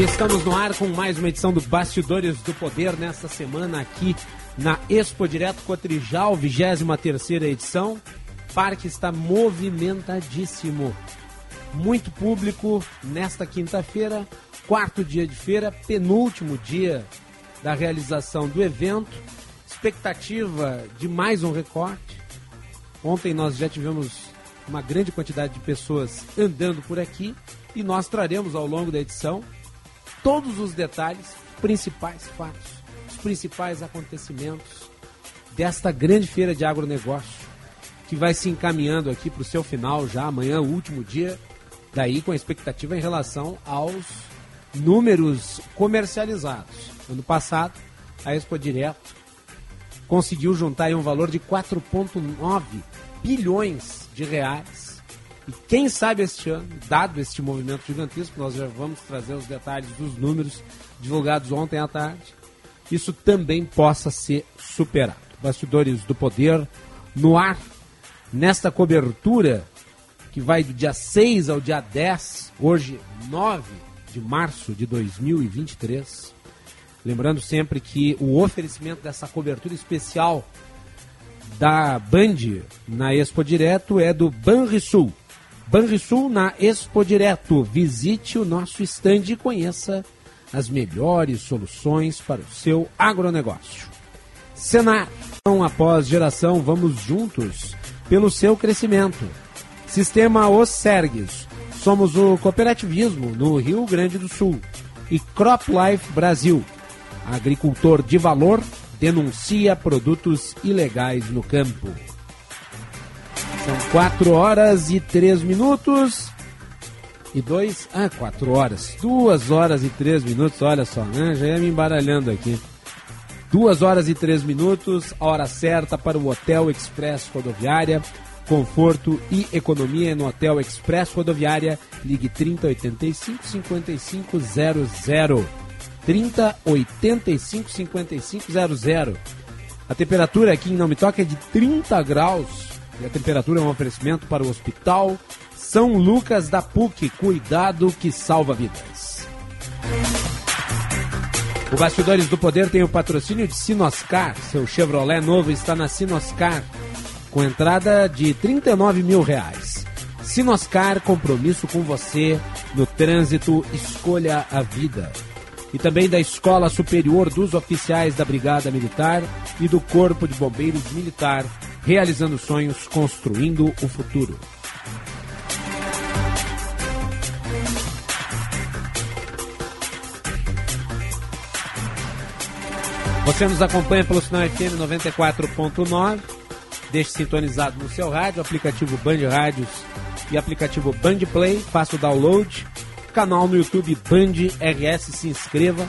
Estamos no ar com mais uma edição do Bastidores do Poder nesta semana aqui na Expo Direto Cotrijal, 23 edição. O parque está movimentadíssimo. Muito público nesta quinta-feira, quarto dia de feira, penúltimo dia da realização do evento. Expectativa de mais um recorte. Ontem nós já tivemos uma grande quantidade de pessoas andando por aqui e nós traremos ao longo da edição todos os detalhes, principais fatos, os principais acontecimentos desta grande feira de agronegócio que vai se encaminhando aqui para o seu final já amanhã, o último dia, daí com a expectativa em relação aos números comercializados. Ano passado, a Expo Direto conseguiu juntar um valor de 4,9 bilhões de reais. E quem sabe este ano, dado este movimento gigantesco, nós já vamos trazer os detalhes dos números divulgados ontem à tarde, isso também possa ser superado. Bastidores do Poder no ar, nesta cobertura que vai do dia 6 ao dia 10, hoje 9 de março de 2023. Lembrando sempre que o oferecimento dessa cobertura especial da Band na Expo Direto é do Banrisul. Banrisul na Expo Direto. Visite o nosso stand e conheça as melhores soluções para o seu agronegócio. Senar, após geração, vamos juntos pelo seu crescimento. Sistema Os Sergues. Somos o cooperativismo no Rio Grande do Sul. E Crop Life Brasil. Agricultor de valor denuncia produtos ilegais no campo. São 4 horas e 3 minutos. E dois. Ah, 4 horas. 2 horas e 3 minutos, olha só, né? Já ia me embaralhando aqui. 2 horas e 3 minutos, a hora certa para o Hotel Express Rodoviária. Conforto e economia no Hotel Express Rodoviária. Ligue 3085 5500. 3085 5500. A temperatura aqui em Não Me Toca é de 30 graus. E a temperatura é um oferecimento para o Hospital São Lucas da PUC. Cuidado que salva vidas. O Bastidores do Poder tem o patrocínio de Sinoscar. Seu Chevrolet novo está na Sinoscar, com entrada de 39 mil reais. Sinoscar, compromisso com você no trânsito, escolha a vida. E também da Escola Superior dos Oficiais da Brigada Militar e do Corpo de Bombeiros Militar, realizando sonhos, construindo o futuro. Você nos acompanha pelo sinal FM 94.9. Deixe sintonizado no seu rádio, aplicativo Band Rádios e aplicativo Band Play. Faça o download. Canal no YouTube Band RS. Se inscreva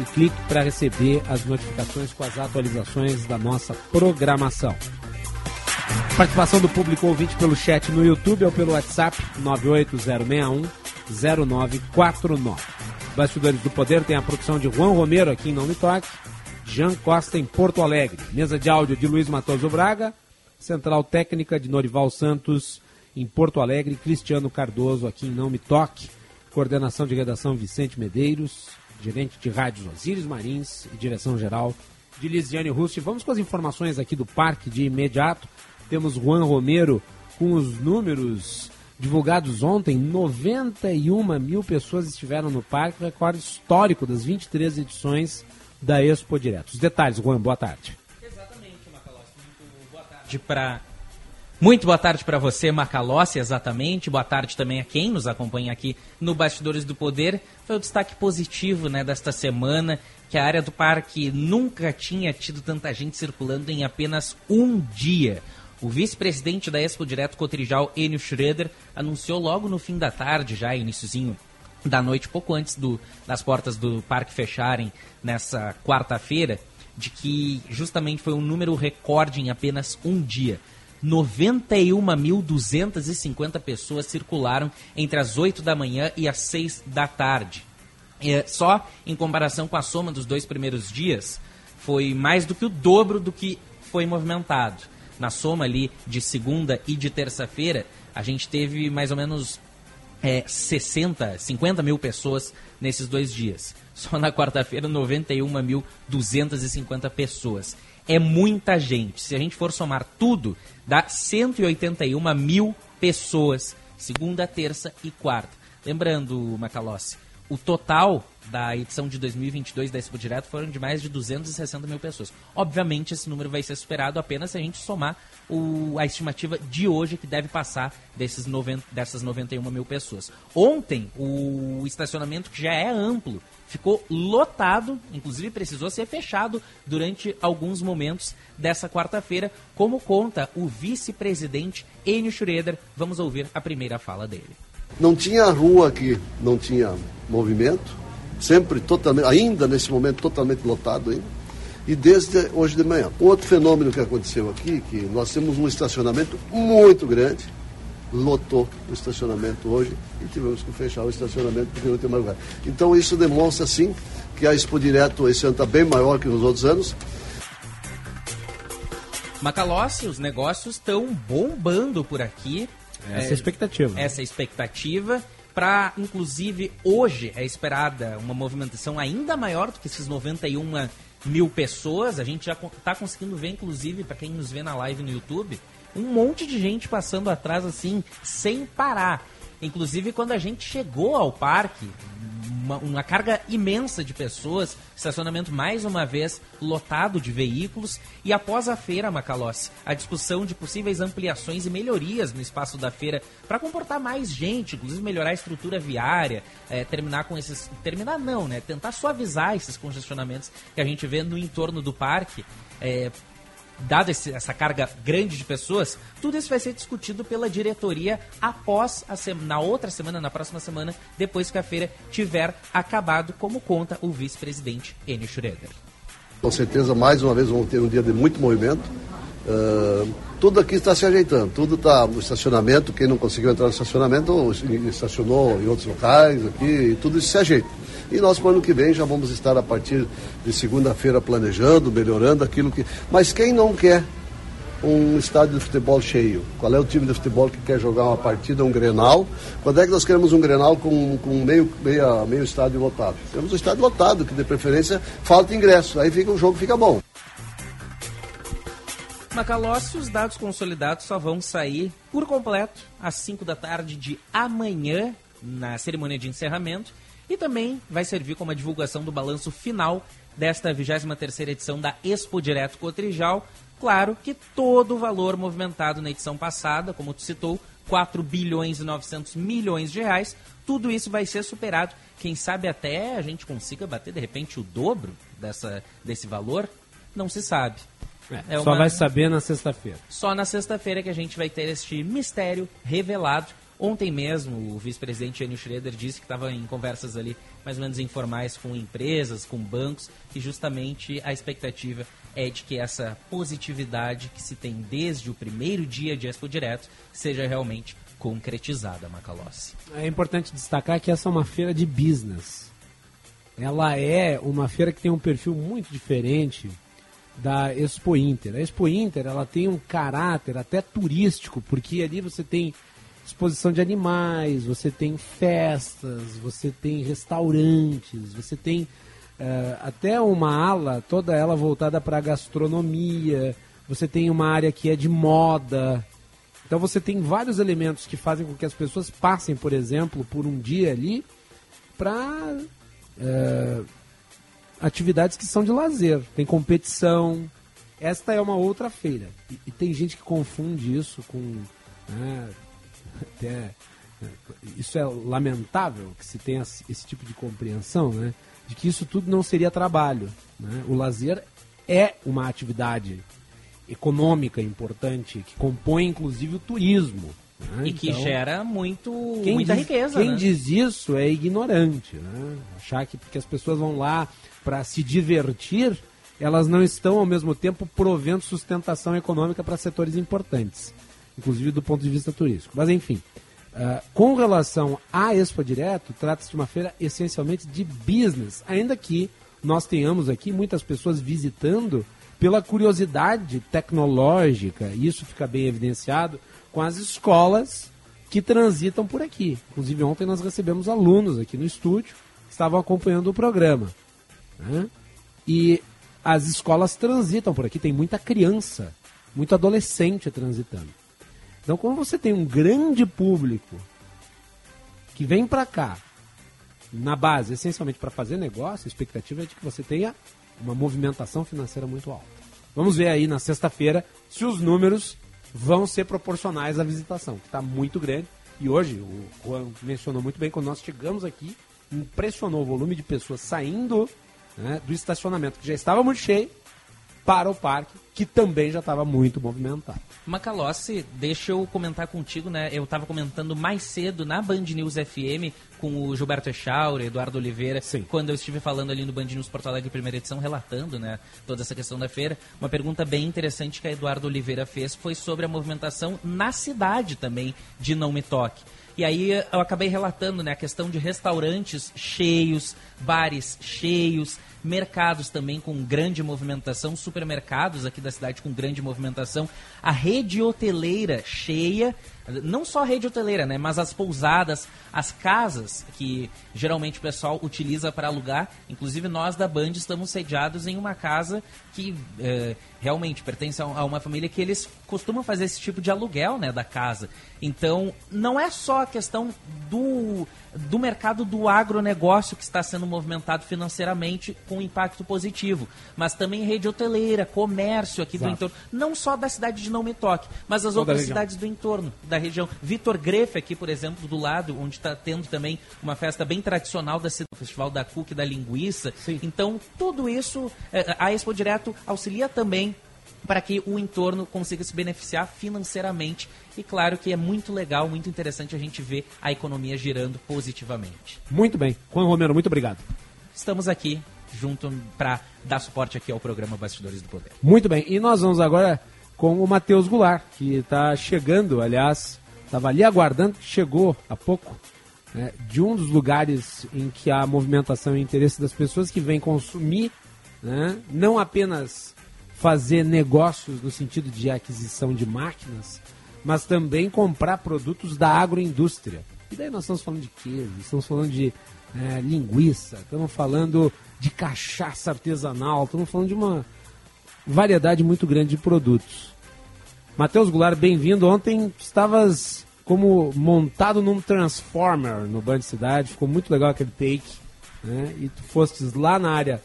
e clique para receber as notificações com as atualizações da nossa programação. Participação do público ouvinte pelo chat no YouTube ou pelo WhatsApp 98061 0949. Bastidores do Poder tem a produção de Juan Romero aqui em Não Me Toque. Jean Costa em Porto Alegre. Mesa de áudio de Luiz Matoso Braga. Central técnica de Norival Santos em Porto Alegre. Cristiano Cardoso aqui em Não Me Toque. Coordenação de redação Vicente Medeiros. Gerente de rádios Osíris Marins e direção geral de Lisiane Rusti. Vamos com as informações aqui do parque de imediato. Temos Juan Romero com os números divulgados ontem. 91 mil pessoas estiveram no parque, recorde histórico das 23 edições da Expo Direto. Os detalhes, Juan, boa tarde. Exatamente, Macalossi. Muito boa tarde para muito boa tarde para você, Macalossi, exatamente. Boa tarde também a quem nos acompanha aqui no Bastidores do Poder. Foi o destaque positivo né, desta semana, que a área do parque nunca tinha tido tanta gente circulando em apenas um dia. O vice-presidente da Expo Direto Cotrijal, Enio Schroeder, anunciou logo no fim da tarde, já iníciozinho da noite, pouco antes do, das portas do parque fecharem nessa quarta-feira, de que justamente foi um número recorde em apenas um dia. 91.250 pessoas circularam entre as 8 da manhã e as 6 da tarde. É, só em comparação com a soma dos dois primeiros dias, foi mais do que o dobro do que foi movimentado. Na soma ali de segunda e de terça-feira, a gente teve mais ou menos é, 60, 50 mil pessoas nesses dois dias. Só na quarta-feira, 91.250 pessoas. É muita gente. Se a gente for somar tudo, dá 181 mil pessoas, segunda, terça e quarta. Lembrando, Macalossi, o total da edição de 2022 da Expo Direto foram de mais de 260 mil pessoas. Obviamente, esse número vai ser superado apenas se a gente somar o, a estimativa de hoje, que deve passar desses 90, dessas 91 mil pessoas. Ontem, o estacionamento, que já é amplo, ficou lotado, inclusive precisou ser fechado durante alguns momentos dessa quarta-feira, como conta o vice-presidente Enio Schroeder. Vamos ouvir a primeira fala dele. Não tinha rua aqui, não tinha movimento, sempre totalmente, ainda nesse momento totalmente lotado ainda, e desde hoje de manhã. Outro fenômeno que aconteceu aqui, que nós temos um estacionamento muito grande, lotou o estacionamento hoje e tivemos que fechar o estacionamento porque não tem mais lugar. Então isso demonstra sim que a Expo Direto esse ano está bem maior que nos outros anos. Macalossi, os negócios estão bombando por aqui. Essa é a expectativa. Essa expectativa. Para, inclusive, hoje é esperada uma movimentação ainda maior do que esses 91 mil pessoas. A gente já está conseguindo ver, inclusive, para quem nos vê na live no YouTube, um monte de gente passando atrás assim, sem parar. Inclusive, quando a gente chegou ao parque, uma, uma, carga imensa de pessoas, estacionamento mais uma vez lotado de veículos e após a feira, Macalossi, a discussão de possíveis ampliações e melhorias no espaço da feira para comportar mais gente, inclusive melhorar a estrutura viária, é, terminar com esses... terminar não, né? Tentar suavizar esses congestionamentos que a gente vê no entorno do parque, é, dada essa carga grande de pessoas, tudo isso vai ser discutido pela diretoria após a semana, na outra semana, na próxima semana, depois que a feira tiver acabado, como conta o vice-presidente Enio Schroeder. Com certeza, mais uma vez, vamos ter um dia de muito movimento. Uh, tudo aqui está se ajeitando, tudo está no estacionamento. Quem não conseguiu entrar no estacionamento estacionou em outros locais aqui, tudo isso se ajeita. E nós, para o ano que vem, já vamos estar a partir de segunda-feira planejando, melhorando aquilo que. Mas quem não quer um estádio de futebol cheio? Qual é o time de futebol que quer jogar uma partida, um grenal? Quando é que nós queremos um grenal com, com meio, meio, meio estádio lotado? Temos um estádio lotado, que de preferência falta ingresso. Aí fica, o jogo fica bom. Macalossi, os dados consolidados só vão sair por completo às 5 da tarde de amanhã, na cerimônia de encerramento e também vai servir como a divulgação do balanço final desta 23ª edição da Expo Direto Cotrijal. Claro que todo o valor movimentado na edição passada, como tu citou, 4 bilhões e 900 milhões de reais, tudo isso vai ser superado. Quem sabe até a gente consiga bater de repente o dobro dessa, desse valor, não se sabe. É, é só vai saber na sexta-feira. Só na sexta-feira que a gente vai ter este mistério revelado Ontem mesmo, o vice-presidente Enio Schroeder disse que estava em conversas ali mais ou menos informais com empresas, com bancos, e justamente a expectativa é de que essa positividade que se tem desde o primeiro dia de Expo Direto seja realmente concretizada, Macalossi. É importante destacar que essa é uma feira de business. Ela é uma feira que tem um perfil muito diferente da Expo Inter. A Expo Inter ela tem um caráter até turístico, porque ali você tem exposição de animais, você tem festas, você tem restaurantes, você tem uh, até uma ala, toda ela voltada para gastronomia, você tem uma área que é de moda. Então você tem vários elementos que fazem com que as pessoas passem, por exemplo, por um dia ali para uh, eh, atividades que são de lazer. Tem competição. Esta é uma outra feira. E, e tem gente que confunde isso com né, até isso é lamentável que se tenha esse tipo de compreensão, né? De que isso tudo não seria trabalho. Né? O lazer é uma atividade econômica importante que compõe inclusive o turismo. Né? E que então, gera muito, muita diz, riqueza. Quem né? diz isso é ignorante. Né? Achar que porque as pessoas vão lá para se divertir elas não estão ao mesmo tempo provendo sustentação econômica para setores importantes, inclusive do ponto de vista turístico. Mas enfim, uh, com relação à Expo Direto, trata-se de uma feira essencialmente de business, ainda que nós tenhamos aqui muitas pessoas visitando pela curiosidade tecnológica, isso fica bem evidenciado com as escolas que transitam por aqui. Inclusive, ontem nós recebemos alunos aqui no estúdio estavam acompanhando o programa. Né? E as escolas transitam por aqui, tem muita criança, muito adolescente transitando. Então, como você tem um grande público que vem para cá, na base, essencialmente para fazer negócio, a expectativa é de que você tenha uma movimentação financeira muito alta. Vamos ver aí na sexta-feira se os números vão ser proporcionais à visitação, que está muito grande. E hoje, o Juan mencionou muito bem, quando nós chegamos aqui, impressionou o volume de pessoas saindo né, do estacionamento, que já estava muito cheio, para o parque, que também já estava muito movimentado. Macalossi, deixa eu comentar contigo, né? Eu estava comentando mais cedo na Band News FM com o Gilberto Echauri, Eduardo Oliveira, Sim. quando eu estive falando ali no Band News Porto Alegre, primeira edição, relatando, né, toda essa questão da feira. Uma pergunta bem interessante que a Eduardo Oliveira fez foi sobre a movimentação na cidade também de Não Me Toque. E aí eu acabei relatando né, a questão de restaurantes cheios, bares cheios, mercados também com grande movimentação, supermercados aqui da cidade com grande movimentação, a rede hoteleira cheia, não só a rede hoteleira, né, mas as pousadas, as casas que geralmente o pessoal utiliza para alugar. Inclusive nós da Band estamos sediados em uma casa que eh, realmente pertence a uma família que eles costumam fazer esse tipo de aluguel, né, da casa. Então não é só a questão do do mercado do agronegócio que está sendo movimentado financeiramente com impacto positivo, mas também rede hoteleira, comércio aqui Exato. do entorno, não só da cidade de Não Me Toque, mas as Toda outras cidades do entorno da região. Vitor Grefe aqui, por exemplo, do lado, onde está tendo também uma festa bem tradicional da cidade, o Festival da Cuca e da Linguiça. Sim. Então, tudo isso, eh, a Expo Direto auxilia também para que o entorno consiga se beneficiar financeiramente. E claro que é muito legal, muito interessante a gente ver a economia girando positivamente. Muito bem. Juan Romero, muito obrigado. Estamos aqui junto para dar suporte aqui ao programa Bastidores do Poder. Muito bem. E nós vamos agora com o Matheus Goulart, que está chegando, aliás, estava ali aguardando, chegou há pouco, né, de um dos lugares em que há movimentação e interesse das pessoas que vêm consumir, né, não apenas fazer negócios no sentido de aquisição de máquinas, mas também comprar produtos da agroindústria. E daí nós estamos falando de queijo, estamos falando de eh, linguiça, estamos falando de cachaça artesanal, estamos falando de uma variedade muito grande de produtos. Matheus Goulart, bem-vindo. Ontem estavas como montado num Transformer no Band Cidade, ficou muito legal aquele take. Né? E tu fostes lá na área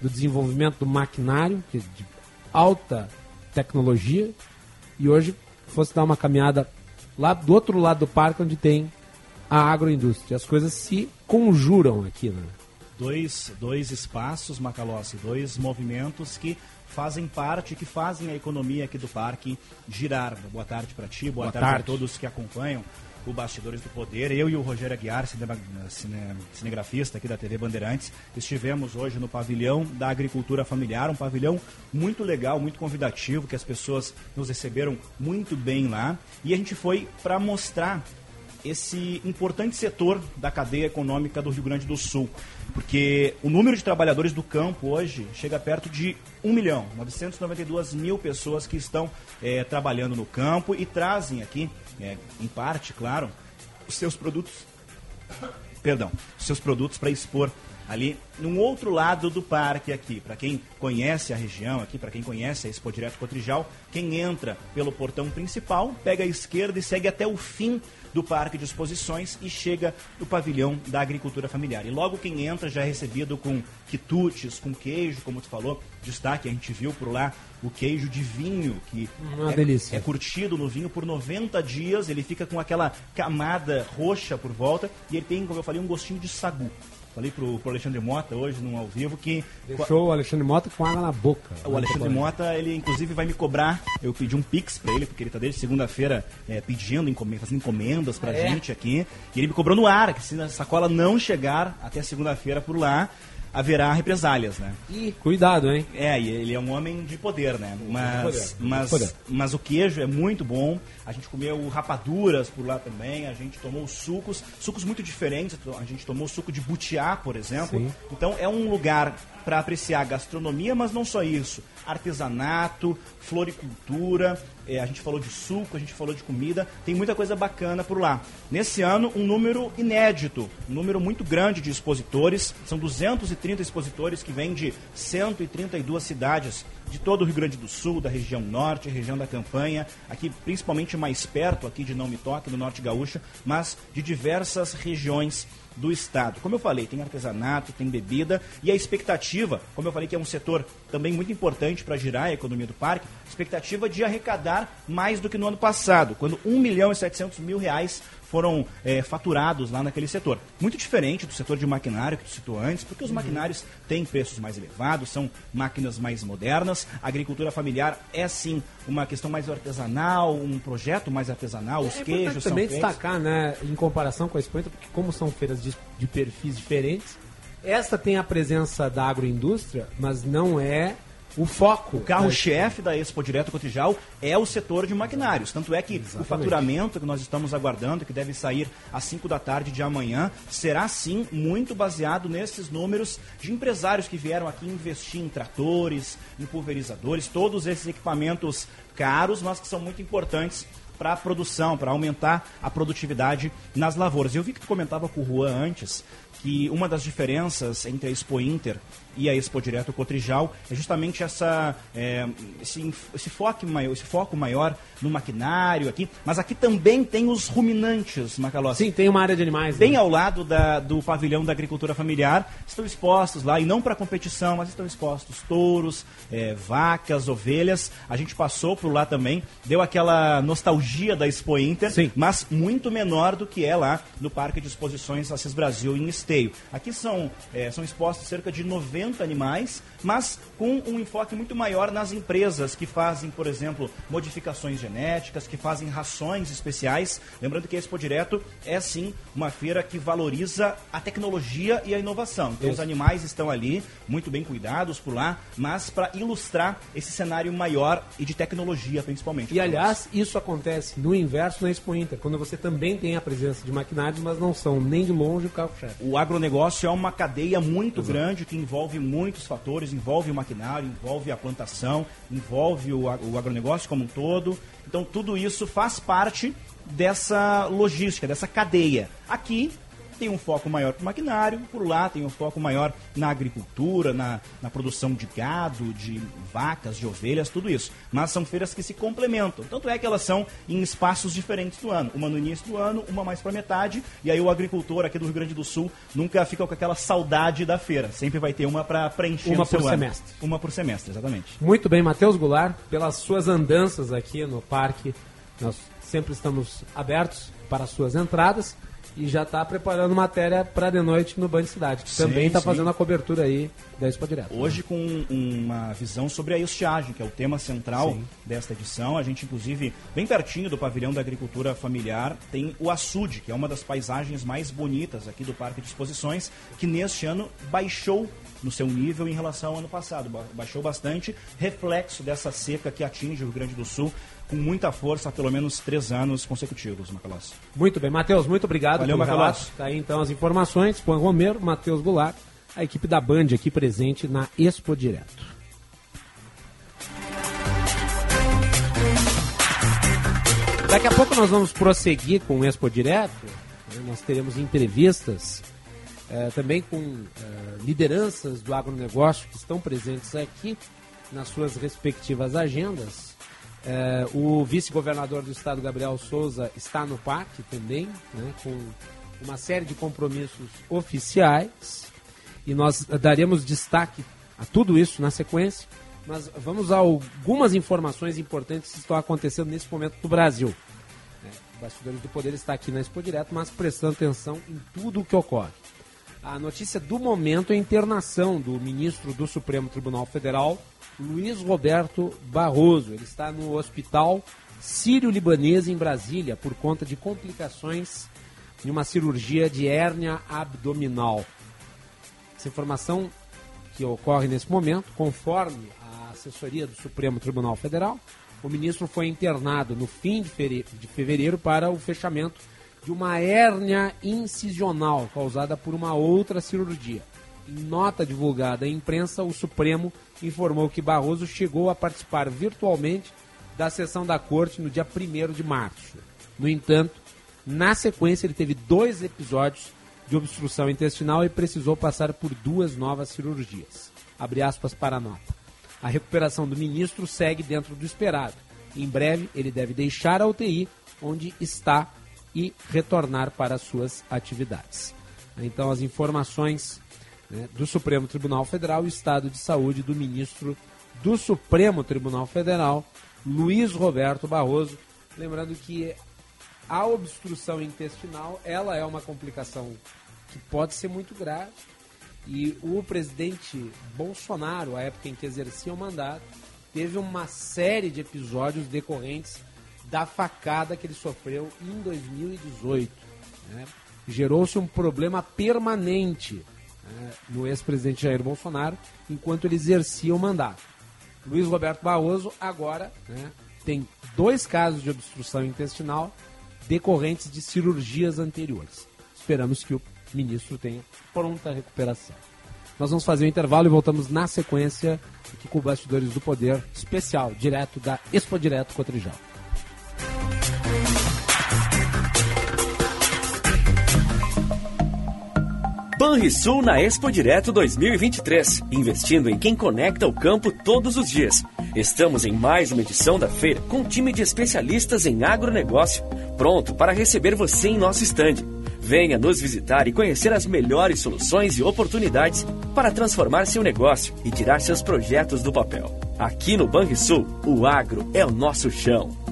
do desenvolvimento do maquinário, que é de alta tecnologia, e hoje fosse dar uma caminhada lá do outro lado do parque, onde tem a agroindústria. As coisas se conjuram aqui, né? dois, dois espaços, Macalossi, dois movimentos que fazem parte, que fazem a economia aqui do parque girar. Boa tarde para ti, boa, Boa tarde, tarde. a todos que acompanham o Bastidores do Poder. Eu e o Rogério Aguiar, cine- cinegrafista aqui da TV Bandeirantes, estivemos hoje no pavilhão da agricultura familiar, um pavilhão muito legal, muito convidativo, que as pessoas nos receberam muito bem lá. E a gente foi para mostrar esse importante setor da cadeia econômica do Rio Grande do Sul. Porque o número de trabalhadores do campo hoje chega perto de 1 milhão, 992 mil pessoas que estão eh, trabalhando no campo e trazem aqui, eh, em parte, claro, os seus produtos. Perdão, os seus produtos para expor ali num outro lado do parque aqui. Para quem conhece a região aqui, para quem conhece a Expo Direto Cotrijal, quem entra pelo portão principal, pega a esquerda e segue até o fim do parque de exposições e chega no pavilhão da agricultura familiar. E logo quem entra já é recebido com quitutes, com queijo, como tu falou, destaque, a gente viu por lá o queijo de vinho, que é, é curtido no vinho por 90 dias, ele fica com aquela camada roxa por volta e ele tem, como eu falei, um gostinho de sagu. Falei pro, pro Alexandre Mota hoje, num ao vivo, que Deixou o Alexandre Mota com água na boca. o Alexandre Mota, ele inclusive vai me cobrar. Eu pedi um pix pra ele, porque ele tá desde segunda-feira é, pedindo, fazendo encomendas pra gente aqui. E ele me cobrou no ar, que se a sacola não chegar até segunda-feira por lá, haverá represálias, né? E cuidado, hein? É, ele é um homem de poder, né? Mas, poder, mas, poder. mas o queijo é muito bom. A gente comeu rapaduras por lá também. A gente tomou sucos, sucos muito diferentes. A gente tomou suco de butiá, por exemplo. Sim. Então é um lugar para apreciar gastronomia, mas não só isso. Artesanato, floricultura. é, a gente falou de suco, a gente falou de comida. Tem muita coisa bacana por lá. Nesse ano, um número inédito, um número muito grande de expositores. São 230 expositores que vêm de 132 cidades de todo o Rio Grande do Sul, da região norte, região da campanha, aqui principalmente mais perto aqui de Não Me Toque, no Norte Gaúcho, mas de diversas regiões do estado. Como eu falei, tem artesanato, tem bebida e a expectativa, como eu falei que é um setor também muito importante para girar a economia do parque, expectativa de arrecadar mais do que no ano passado, quando 1 milhão e 700 mil reais foram é, faturados lá naquele setor. Muito diferente do setor de maquinário que tu citou antes, porque os maquinários têm preços mais elevados, são máquinas mais modernas. A agricultura familiar é sim uma questão mais artesanal, um projeto mais artesanal, os é queijos importante são também feitos. destacar, né, em comparação com a Espanha, porque como são feiras de, de perfis diferentes, esta tem a presença da agroindústria, mas não é o foco. O carro-chefe da Expo Direto Cotrijal é o setor de maquinários. Tanto é que o faturamento que nós estamos aguardando, que deve sair às 5 da tarde de amanhã, será sim muito baseado nesses números de empresários que vieram aqui investir em tratores, em pulverizadores, todos esses equipamentos caros, mas que são muito importantes para a produção, para aumentar a produtividade nas lavouras. Eu vi que tu comentava com o Juan antes que uma das diferenças entre a Expo Inter e a Expo Direto Cotrijal é justamente essa, é, esse, esse, foco maior, esse foco maior no maquinário aqui, mas aqui também tem os ruminantes, Macalossi. Sim, tem uma área de animais. Bem né? ao lado da- do pavilhão da agricultura familiar, estão expostos lá, e não para competição, mas estão expostos touros, é, vacas, ovelhas. A gente passou por lá também, deu aquela nostalgia da Expo Inter, Sim. mas muito menor do que é lá no Parque de Exposições Assis Brasil em Esteio. Aqui são, é, são expostos cerca de 90 animais, mas com um enfoque muito maior nas empresas que fazem, por exemplo, modificações genéticas, que fazem rações especiais. Lembrando que a Expo Direto é sim uma feira que valoriza a tecnologia e a inovação. Então os Isso. animais estão ali, muito bem cuidados por lá, mas para ilustrar esse cenário maior e de tecnologia principalmente. E aliás, isso acontece no inverso na Expo Inter, quando você também tem a presença de maquinários, mas não são nem de longe o carro-chefe. O agronegócio é uma cadeia muito grande que envolve muitos fatores, envolve o maquinário, envolve a plantação, envolve o, o agronegócio como um todo. Então tudo isso faz parte dessa logística, dessa cadeia. Aqui tem um foco maior para o maquinário, por lá tem um foco maior na agricultura, na, na produção de gado, de vacas, de ovelhas, tudo isso. Mas são feiras que se complementam. Tanto é que elas são em espaços diferentes do ano. Uma no início do ano, uma mais para metade. E aí o agricultor aqui do Rio Grande do Sul nunca fica com aquela saudade da feira. Sempre vai ter uma para preencher Uma o seu por ano. semestre. Uma por semestre, exatamente. Muito bem, Matheus Goulart, pelas suas andanças aqui no parque. Nós sempre estamos abertos para as suas entradas e já está preparando matéria para de noite no Band Cidade, que Sim, também está fazendo a cobertura aí da Expo Direto. Hoje com uma visão sobre a estiagem, que é o tema central Sim. desta edição. A gente, inclusive, bem pertinho do pavilhão da agricultura familiar, tem o açude, que é uma das paisagens mais bonitas aqui do Parque de Exposições, que neste ano baixou no seu nível em relação ao ano passado. Ba- Baixou bastante, reflexo dessa seca que atinge o Rio Grande do Sul com muita força há pelo menos três anos consecutivos, Macalossi. Muito bem, Matheus, muito obrigado Valeu, pelo relato. Tá aí então as informações. Juan Romero, Matheus Goulart, a equipe da Band aqui presente na Expo Direto. Daqui a pouco nós vamos prosseguir com o Expo Direto. né? Nós teremos entrevistas eh, também com eh, lideranças do agronegócio que estão presentes aqui nas suas respectivas agendas. Eh, o vice-governador do estado, Gabriel Souza, está no parque também, né, com uma série de compromissos oficiais. E nós daremos destaque a tudo isso na sequência. Mas vamos a algumas informações importantes que estão acontecendo nesse momento no Brasil. O Bastidores do Poder está aqui na Expo Direto, mas prestando atenção em tudo o que ocorre. A notícia do momento é a internação do ministro do Supremo Tribunal Federal, Luiz Roberto Barroso. Ele está no hospital sírio-libanês em Brasília por conta de complicações de uma cirurgia de hérnia abdominal. Essa informação que ocorre nesse momento, conforme a assessoria do Supremo Tribunal Federal, o ministro foi internado no fim de fevereiro para o fechamento de uma hérnia incisional causada por uma outra cirurgia. Em nota divulgada à imprensa, o Supremo informou que Barroso chegou a participar virtualmente da sessão da corte no dia 1 de março. No entanto, na sequência, ele teve dois episódios de obstrução intestinal e precisou passar por duas novas cirurgias. Abre aspas para a nota. A recuperação do ministro segue dentro do esperado. Em breve, ele deve deixar a UTI, onde está, e retornar para as suas atividades. Então, as informações né, do Supremo Tribunal Federal, estado de saúde do ministro do Supremo Tribunal Federal, Luiz Roberto Barroso. Lembrando que a obstrução intestinal, ela é uma complicação que pode ser muito grave. E o presidente Bolsonaro, à época em que exercia o mandato, teve uma série de episódios decorrentes da facada que ele sofreu em 2018. Né? Gerou-se um problema permanente né, no ex-presidente Jair Bolsonaro enquanto ele exercia o mandato. Luiz Roberto Barroso agora né, tem dois casos de obstrução intestinal decorrentes de cirurgias anteriores. Esperamos que o ministro tenha pronta recuperação. Nós vamos fazer o um intervalo e voltamos na sequência aqui com o Bastidores do Poder especial, direto da Expo Direto Cotrijal. Banrisul na Expo Direto 2023, investindo em quem conecta o campo todos os dias. Estamos em mais uma edição da feira com um time de especialistas em agronegócio, pronto para receber você em nosso estande. Venha nos visitar e conhecer as melhores soluções e oportunidades para transformar seu negócio e tirar seus projetos do papel. Aqui no Banrisul, o agro é o nosso chão.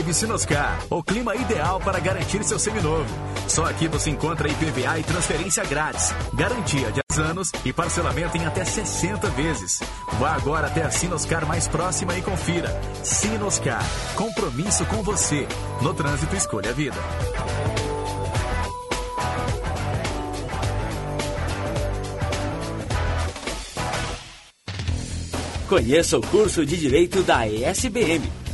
Drive Sinoscar, o clima ideal para garantir seu seminovo. Só aqui você encontra IPVA e transferência grátis, garantia de 10 anos e parcelamento em até 60 vezes. Vá agora até a Sinoscar mais próxima e confira. Sinoscar, compromisso com você. No trânsito, escolha a vida. Conheça o curso de Direito da ESBM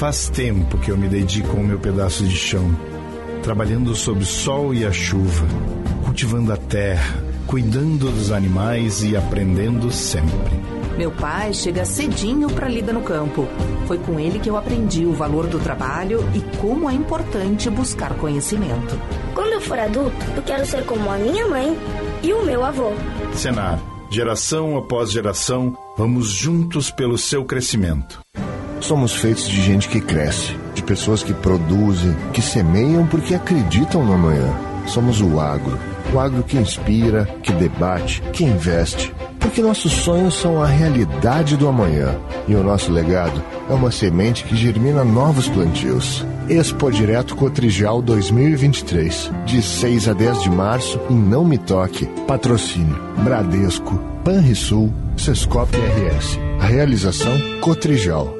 Faz tempo que eu me dedico ao meu pedaço de chão, trabalhando sob o sol e a chuva, cultivando a terra, cuidando dos animais e aprendendo sempre. Meu pai chega cedinho para lida no campo. Foi com ele que eu aprendi o valor do trabalho e como é importante buscar conhecimento. Quando eu for adulto, eu quero ser como a minha mãe e o meu avô. Senar, geração após geração, vamos juntos pelo seu crescimento. Somos feitos de gente que cresce, de pessoas que produzem, que semeiam porque acreditam no amanhã. Somos o agro. O agro que inspira, que debate, que investe. Porque nossos sonhos são a realidade do amanhã. E o nosso legado é uma semente que germina novos plantios. Expo Direto Cotrijal 2023. De 6 a 10 de março em Não Me Toque. Patrocínio Bradesco, Panrisul, Sescop RS. A realização Cotrijal.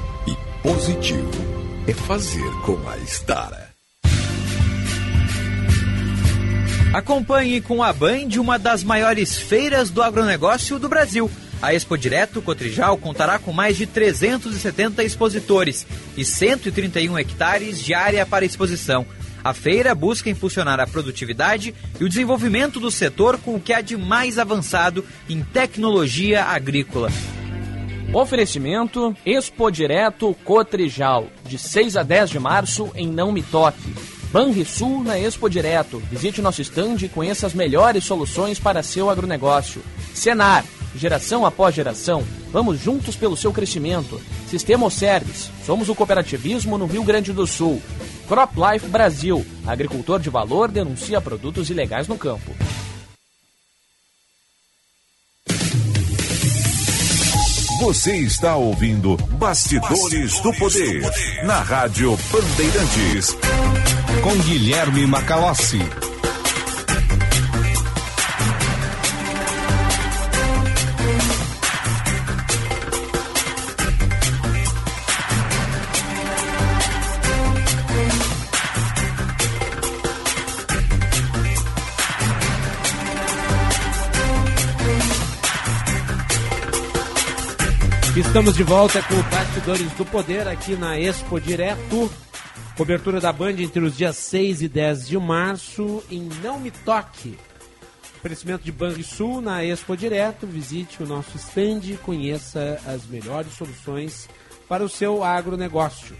positivo é fazer com a Estara. Acompanhe com a Band uma das maiores feiras do agronegócio do Brasil. A Expo Direto Cotrijal contará com mais de 370 expositores e 131 hectares de área para exposição. A feira busca impulsionar a produtividade e o desenvolvimento do setor com o que há de mais avançado em tecnologia agrícola. Oferecimento Expo Direto Cotrijal, de 6 a 10 de março em Não Me Toque. Banrisul na Expo Direto. Visite nosso estande e conheça as melhores soluções para seu agronegócio. Senar, geração após geração. Vamos juntos pelo seu crescimento. Sistema Service. Somos o cooperativismo no Rio Grande do Sul. Crop Life Brasil. Agricultor de valor denuncia produtos ilegais no campo. Você está ouvindo Bastidores, Bastidores do, poder, do Poder na Rádio Bandeirantes com Guilherme Macalossi. Estamos de volta com o Bastidores do Poder aqui na Expo Direto. Cobertura da Band entre os dias 6 e 10 de março em Não Me Toque. Oferecimento de Banrisul na Expo Direto. Visite o nosso stand e conheça as melhores soluções para o seu agronegócio.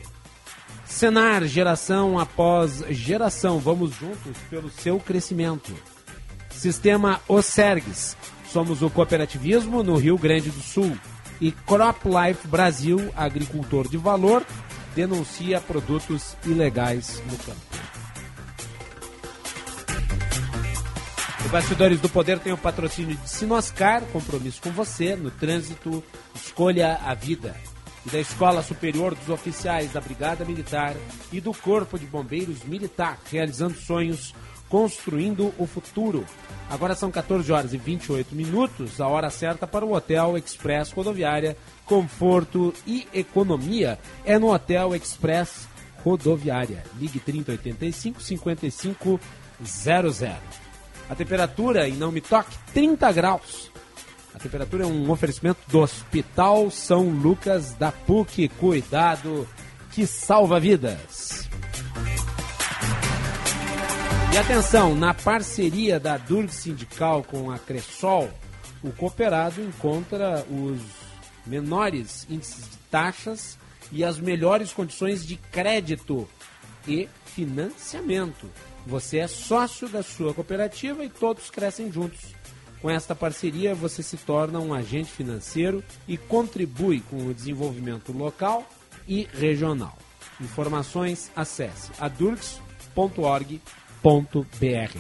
Senar, geração após geração. Vamos juntos pelo seu crescimento. Sistema Osergues. Somos o cooperativismo no Rio Grande do Sul e Crop Life Brasil, agricultor de valor, denuncia produtos ilegais no campo. O Bastidores do Poder tem o patrocínio de Sinoscar, compromisso com você no trânsito, escolha a vida. E da Escola Superior dos Oficiais da Brigada Militar e do Corpo de Bombeiros Militar, realizando sonhos, construindo o futuro. Agora são 14 horas e 28 minutos, a hora certa para o Hotel Express Rodoviária. Conforto e economia é no Hotel Express Rodoviária. Ligue 3085 5500. A temperatura, e não me toque, 30 graus. A temperatura é um oferecimento do Hospital São Lucas da PUC. Cuidado que salva vidas. E atenção, na parceria da Durg Sindical com a Cressol, o cooperado encontra os menores índices de taxas e as melhores condições de crédito e financiamento. Você é sócio da sua cooperativa e todos crescem juntos. Com esta parceria, você se torna um agente financeiro e contribui com o desenvolvimento local e regional. Informações, acesse adurgs.org.br www.água.br.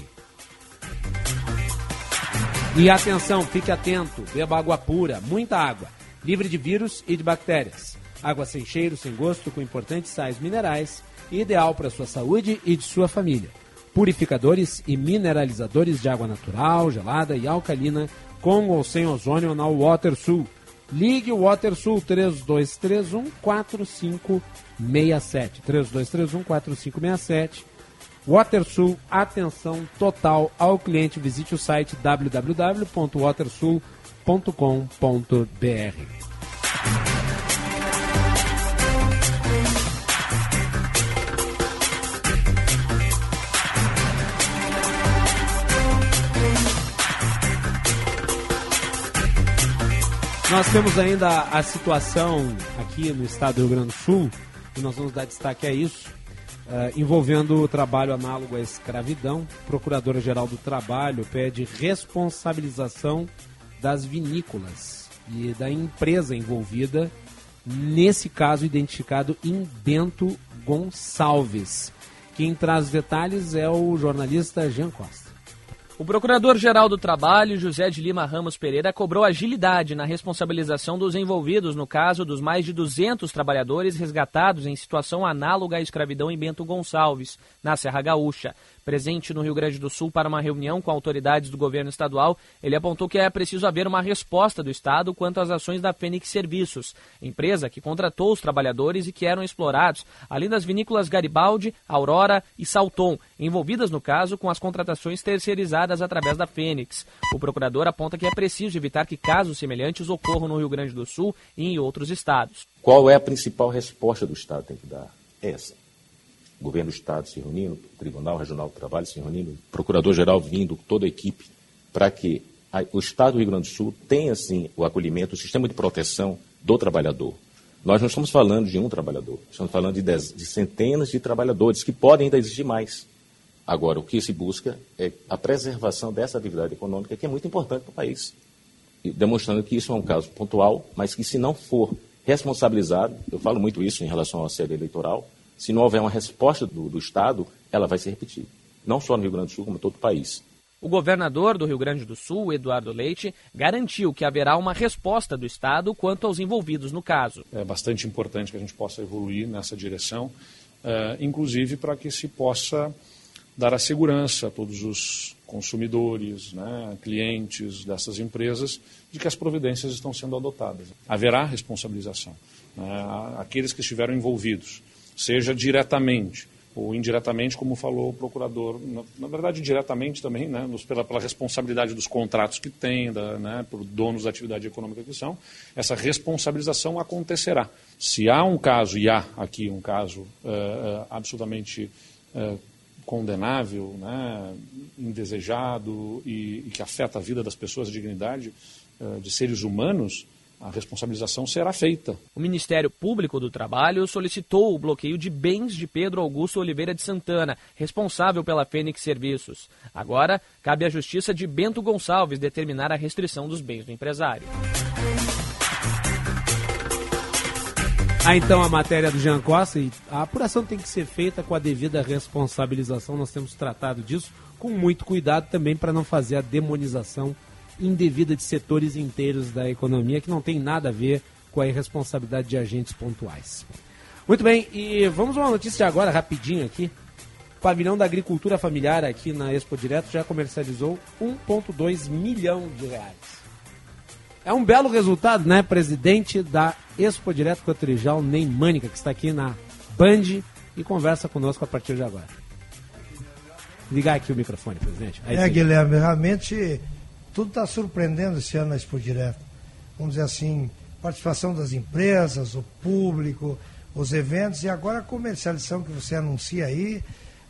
E atenção, fique atento, beba água pura, muita água, livre de vírus e de bactérias. Água sem cheiro, sem gosto, com importantes sais minerais, ideal para sua saúde e de sua família. Purificadores e mineralizadores de água natural, gelada e alcalina, com ou sem ozônio na WaterSul. Ligue o WaterSul 3231 4567. 3231 4567 WaterSul, atenção total ao cliente. Visite o site www.watersul.com.br. Nós temos ainda a situação aqui no estado do Rio Grande do Sul, e nós vamos dar destaque a isso Uh, envolvendo o trabalho análogo à escravidão. Procuradora-Geral do Trabalho pede responsabilização das vinícolas e da empresa envolvida, nesse caso identificado em Bento Gonçalves. Quem traz detalhes é o jornalista Jean Costa. O Procurador-Geral do Trabalho, José de Lima Ramos Pereira, cobrou agilidade na responsabilização dos envolvidos no caso dos mais de 200 trabalhadores resgatados em situação análoga à escravidão em Bento Gonçalves, na Serra Gaúcha presente no Rio Grande do Sul para uma reunião com autoridades do governo estadual, ele apontou que é preciso haver uma resposta do Estado quanto às ações da Fênix Serviços, empresa que contratou os trabalhadores e que eram explorados, além das vinícolas Garibaldi, Aurora e Salton, envolvidas no caso com as contratações terceirizadas através da Fênix. O procurador aponta que é preciso evitar que casos semelhantes ocorram no Rio Grande do Sul e em outros estados. Qual é a principal resposta do Estado tem que dar? Essa governo do Estado se reunindo, o Tribunal Regional do Trabalho se reunindo, o Procurador-Geral vindo, toda a equipe, para que a, o Estado do Rio Grande do Sul tenha, assim, o acolhimento, o sistema de proteção do trabalhador. Nós não estamos falando de um trabalhador, estamos falando de, dez, de centenas de trabalhadores que podem ainda exigir mais. Agora, o que se busca é a preservação dessa atividade econômica, que é muito importante para o país. Demonstrando que isso é um caso pontual, mas que se não for responsabilizado, eu falo muito isso em relação à sede eleitoral, se não houver uma resposta do, do Estado, ela vai se repetir. Não só no Rio Grande do Sul, como em todo o país. O governador do Rio Grande do Sul, Eduardo Leite, garantiu que haverá uma resposta do Estado quanto aos envolvidos no caso. É bastante importante que a gente possa evoluir nessa direção, uh, inclusive para que se possa dar a segurança a todos os consumidores, né, clientes dessas empresas, de que as providências estão sendo adotadas. Haverá responsabilização. Né, aqueles que estiveram envolvidos, seja diretamente ou indiretamente, como falou o procurador, na, na verdade diretamente também, né, nos, pela, pela, responsabilidade dos contratos que tem, da, né, por donos da atividade econômica que são, essa responsabilização acontecerá. Se há um caso, e há aqui um caso uh, uh, absolutamente uh, condenável, né, indesejado e, e, que afeta a vida das pessoas, a dignidade de seres humanos, a responsabilização será feita. O Ministério Público do Trabalho solicitou o bloqueio de bens de Pedro Augusto Oliveira de Santana, responsável pela Fênix Serviços. Agora, cabe à Justiça de Bento Gonçalves determinar a restrição dos bens do empresário. Ah, então a matéria do Jean Costa e a apuração tem que ser feita com a devida responsabilização. Nós temos tratado disso com muito cuidado também para não fazer a demonização indevida de setores inteiros da economia que não tem nada a ver com a irresponsabilidade de agentes pontuais. Muito bem, e vamos a uma notícia agora, rapidinho aqui. O pavilhão da agricultura familiar aqui na Expo Direto já comercializou 1,2 milhão de reais. É um belo resultado, né? Presidente da Expo Direto Cotrijal, Ney Mânica, que está aqui na Band e conversa conosco a partir de agora. Ligar aqui o microfone, presidente. Aí é, sim. Guilherme, realmente tudo está surpreendendo esse ano na Expo Direto. Vamos dizer assim, participação das empresas, o público, os eventos e agora a comercialização que você anuncia aí.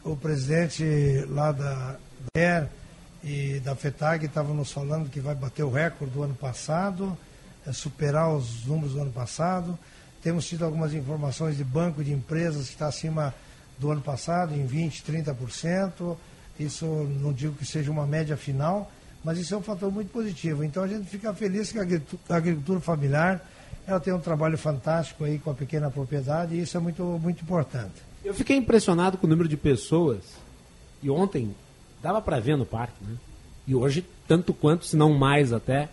O presidente lá da ER e da FETAG estavam nos falando que vai bater o recorde do ano passado, é, superar os números do ano passado. Temos tido algumas informações de banco de empresas que está acima do ano passado, em 20%, 30%. Isso não digo que seja uma média final, mas isso é um fator muito positivo. Então a gente fica feliz que a agricultura familiar ela tem um trabalho fantástico aí com a pequena propriedade e isso é muito, muito importante. Eu fiquei impressionado com o número de pessoas e ontem dava para ver no parque, né? E hoje tanto quanto, se não mais até.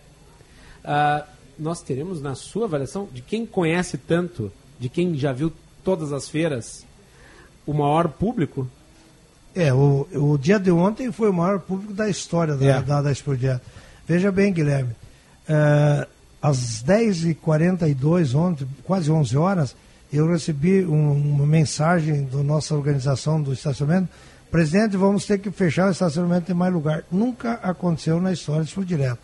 Uh, nós teremos na sua avaliação de quem conhece tanto, de quem já viu todas as feiras, o maior público é, o, o dia de ontem foi o maior público da história da, é. da, da Expo Veja bem, Guilherme, é, às 10h42, ontem, quase 11 horas, eu recebi um, uma mensagem da nossa organização do estacionamento. Presidente, vamos ter que fechar o estacionamento em mais lugar. Nunca aconteceu na história do Expo Direto.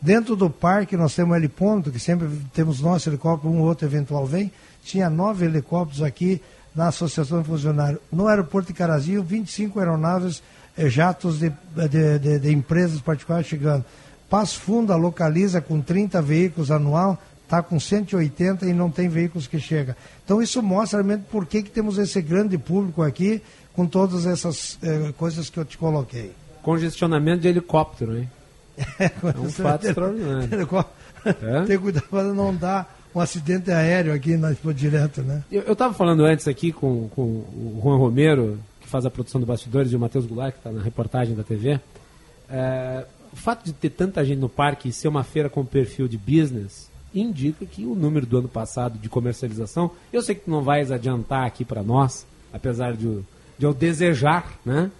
Dentro do parque nós temos um heliponto, que sempre temos nosso helicóptero, um ou outro eventual vem. Tinha nove helicópteros aqui na Associação de Funcionários. No aeroporto de Carazinho, 25 aeronaves, jatos de, de, de, de, empresas particulares chegando. Passo Funda localiza com 30 veículos anual, está com 180 e não tem veículos que chegam. Então isso mostra realmente por que, que temos esse grande público aqui com todas essas eh, coisas que eu te coloquei. Congestionamento de helicóptero, hein? É, é um fato extraordinário. É? Tem cuidado para não dar um acidente aéreo aqui na Expo Direto, né? Eu estava falando antes aqui com, com o Juan Romero, que faz a produção do Bastidores, e o Matheus Goulart, que está na reportagem da TV. É, o fato de ter tanta gente no parque e ser uma feira com perfil de business indica que o número do ano passado de comercialização, eu sei que tu não vais adiantar aqui para nós, apesar de, de eu desejar, né?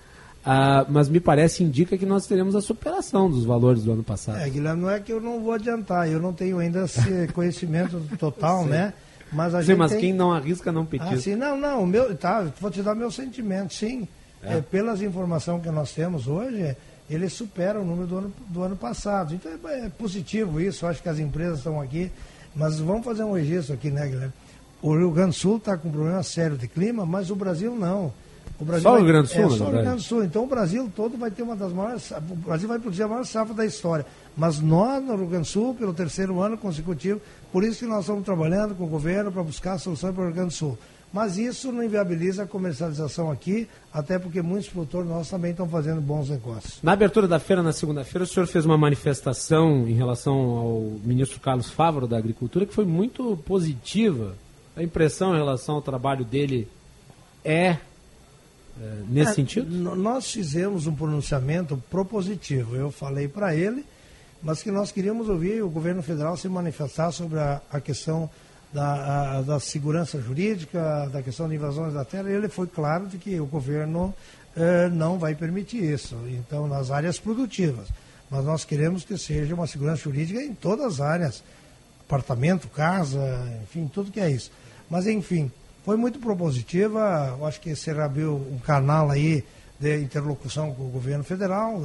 Ah, mas me parece indica que nós teremos a superação dos valores do ano passado. É, Guilherme, não é que eu não vou adiantar, eu não tenho ainda esse conhecimento total, né? Mas a sim, gente mas tem... quem não arrisca não petisca. Ah, sim, não, não, meu, tá, vou te dar meu sentimento, sim. É. É, pelas informações que nós temos hoje, ele supera o número do ano, do ano passado. Então é, é positivo isso, acho que as empresas estão aqui, mas vamos fazer um registro aqui, né, Guilherme? O Rio Grande do Sul está com um problema sério de clima, mas o Brasil não. O Brasil só o vai- Rio Grande do Sul, é, só o Rio. Grande do Sul. Então o Brasil todo vai ter uma das maiores. O Brasil vai produzir a maior safra da história. Mas nós, no Rio Grande do Sul, pelo terceiro ano consecutivo, por isso que nós estamos trabalhando com o governo para buscar soluções para o Rio Grande do Sul. Mas isso não inviabiliza a comercialização aqui, até porque muitos produtores nossos também estão fazendo bons negócios. Na abertura da feira, na segunda-feira, o senhor fez uma manifestação em relação ao ministro Carlos Fávaro da Agricultura que foi muito positiva. A impressão em relação ao trabalho dele é, nesse É, sentido? Nós fizemos um pronunciamento propositivo. Eu falei para ele, mas que nós queríamos ouvir o governo federal se manifestar sobre a, a questão da, a- da segurança jurídica, da questão de invasões da terra. E ele foi claro de que o governo eh, não vai permitir isso. Então, nas áreas produtivas. Mas nós queremos que seja uma segurança jurídica em todas as áreas apartamento, casa, enfim, tudo que é isso. Mas, enfim, foi muito propositiva. Eu acho que você abriu um canal aí de interlocução com o governo federal,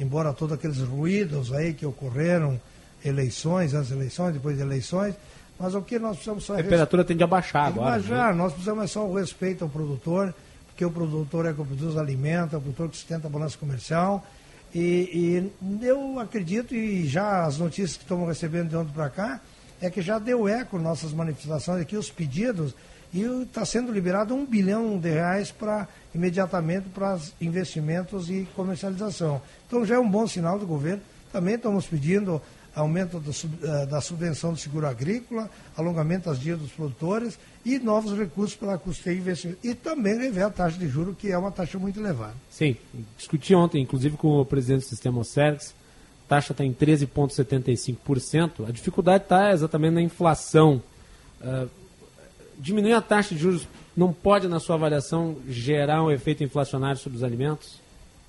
embora todos aqueles ruídos aí que ocorreram, eleições, as eleições, depois de eleições, mas o que nós precisamos só A é temperatura tende a baixar agora. baixar. né? Nós precisamos é só o respeito ao produtor, porque o produtor é que produz alimento, é o produtor que sustenta a balança comercial. E, e eu acredito, e já as notícias que estamos recebendo de ontem para cá, é que já deu eco nossas manifestações aqui, os pedidos, e está sendo liberado um bilhão de reais para imediatamente para investimentos e comercialização. Então já é um bom sinal do governo. Também estamos pedindo aumento do eh, da subvenção do seguro agrícola, alongamento das dias dos produtores e novos recursos para custeio e investimento. E também rever a taxa de juros, que é uma taxa muito elevada. Sim, discuti ontem, inclusive com o presidente do sistema Osergs, a taxa está em 13,75%. A dificuldade está exatamente na inflação. Ah, diminuir a taxa de juros não pode, na sua avaliação, gerar um efeito inflacionário sobre os alimentos?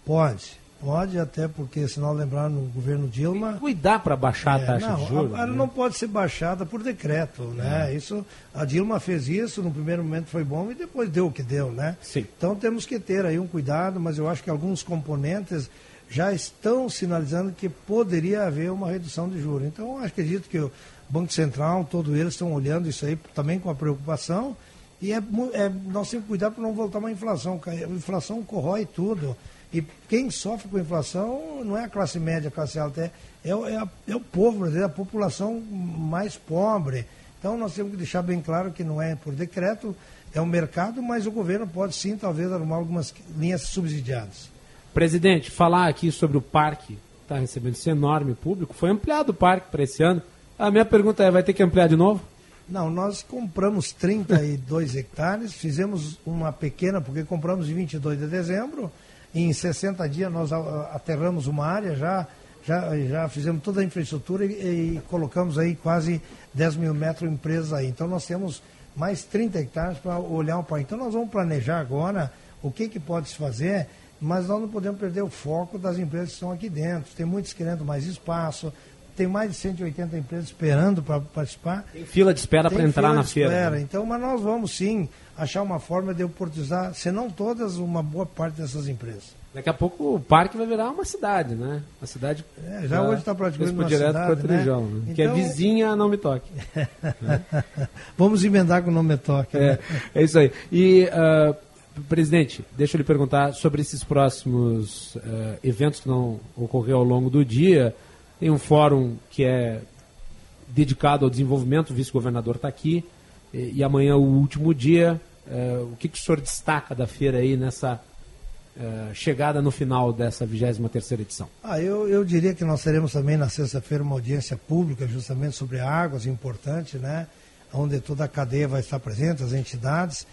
Pode, pode, até porque, se não lembrar, no governo Dilma. Cuidar para baixar a É, taxa não, de juros? Ela né? não pode ser baixada por decreto, né? Isso, a Dilma fez isso, no primeiro momento foi bom e depois deu o que deu, né? Sim. Então temos que ter aí um cuidado, mas eu acho que alguns componentes já estão sinalizando que poderia haver uma redução de juros. Então acredito que Banco Central, todos eles estão olhando isso aí também com a preocupação. E é, é- nós temos que cuidar para não voltar uma inflação. A inflação corrói tudo. E quem sofre com inflação não é a classe média, a classe alta, é, é, é é o povo brasileiro, a população mais pobre. Então nós temos que deixar bem claro que não é por decreto, é o mercado, mas o governo pode sim, talvez, arrumar algumas linhas subsidiadas. Presidente, falar aqui sobre o parque, está recebendo esse enorme público, foi ampliado o parque para esse ano. A minha pergunta é, vai ter que ampliar de novo? Não, nós compramos 32 hectares, fizemos uma pequena, porque compramos em 22 de dezembro, em 60 dias nós aterramos uma área, já, já, já fizemos toda a infraestrutura e, e colocamos aí quase 10 mil metros empresas aí. Então nós temos mais 30 hectares para olhar o parque. Então nós vamos planejar agora o que, que pode se fazer, mas nós não podemos perder o foco das empresas que estão aqui dentro. Tem muitos querendo mais espaço, tem mais de 180 empresas esperando para participar. Tem fila de espera para entrar na feira. espera. né? Então, mas nós vamos sim achar uma forma de oportunizar, se não todas, uma boa parte dessas empresas. Daqui a pouco o parque vai virar uma cidade, né? Uma cidade. É, já hoje tá praticamente uma direto cidade, com a né? Trijão, né? Que é Então- vizinha a Não Me Toque. Vamos emendar com o nome toque. É, né? é isso aí. E, ah, presidente, deixa eu lhe perguntar sobre esses próximos ah, eventos que não ocorreu ao longo do dia. Tem um fórum que é dedicado ao desenvolvimento, o vice-governador está aqui, e, e amanhã é o último dia. Ah, o que, que o senhor destaca da feira aí nessa ah, chegada no final dessa 23ª edição? Ah, eu, eu diria que nós teremos também na sexta-feira uma audiência pública justamente sobre águas, importante, né? Onde toda a cadeia vai estar presente, as entidades,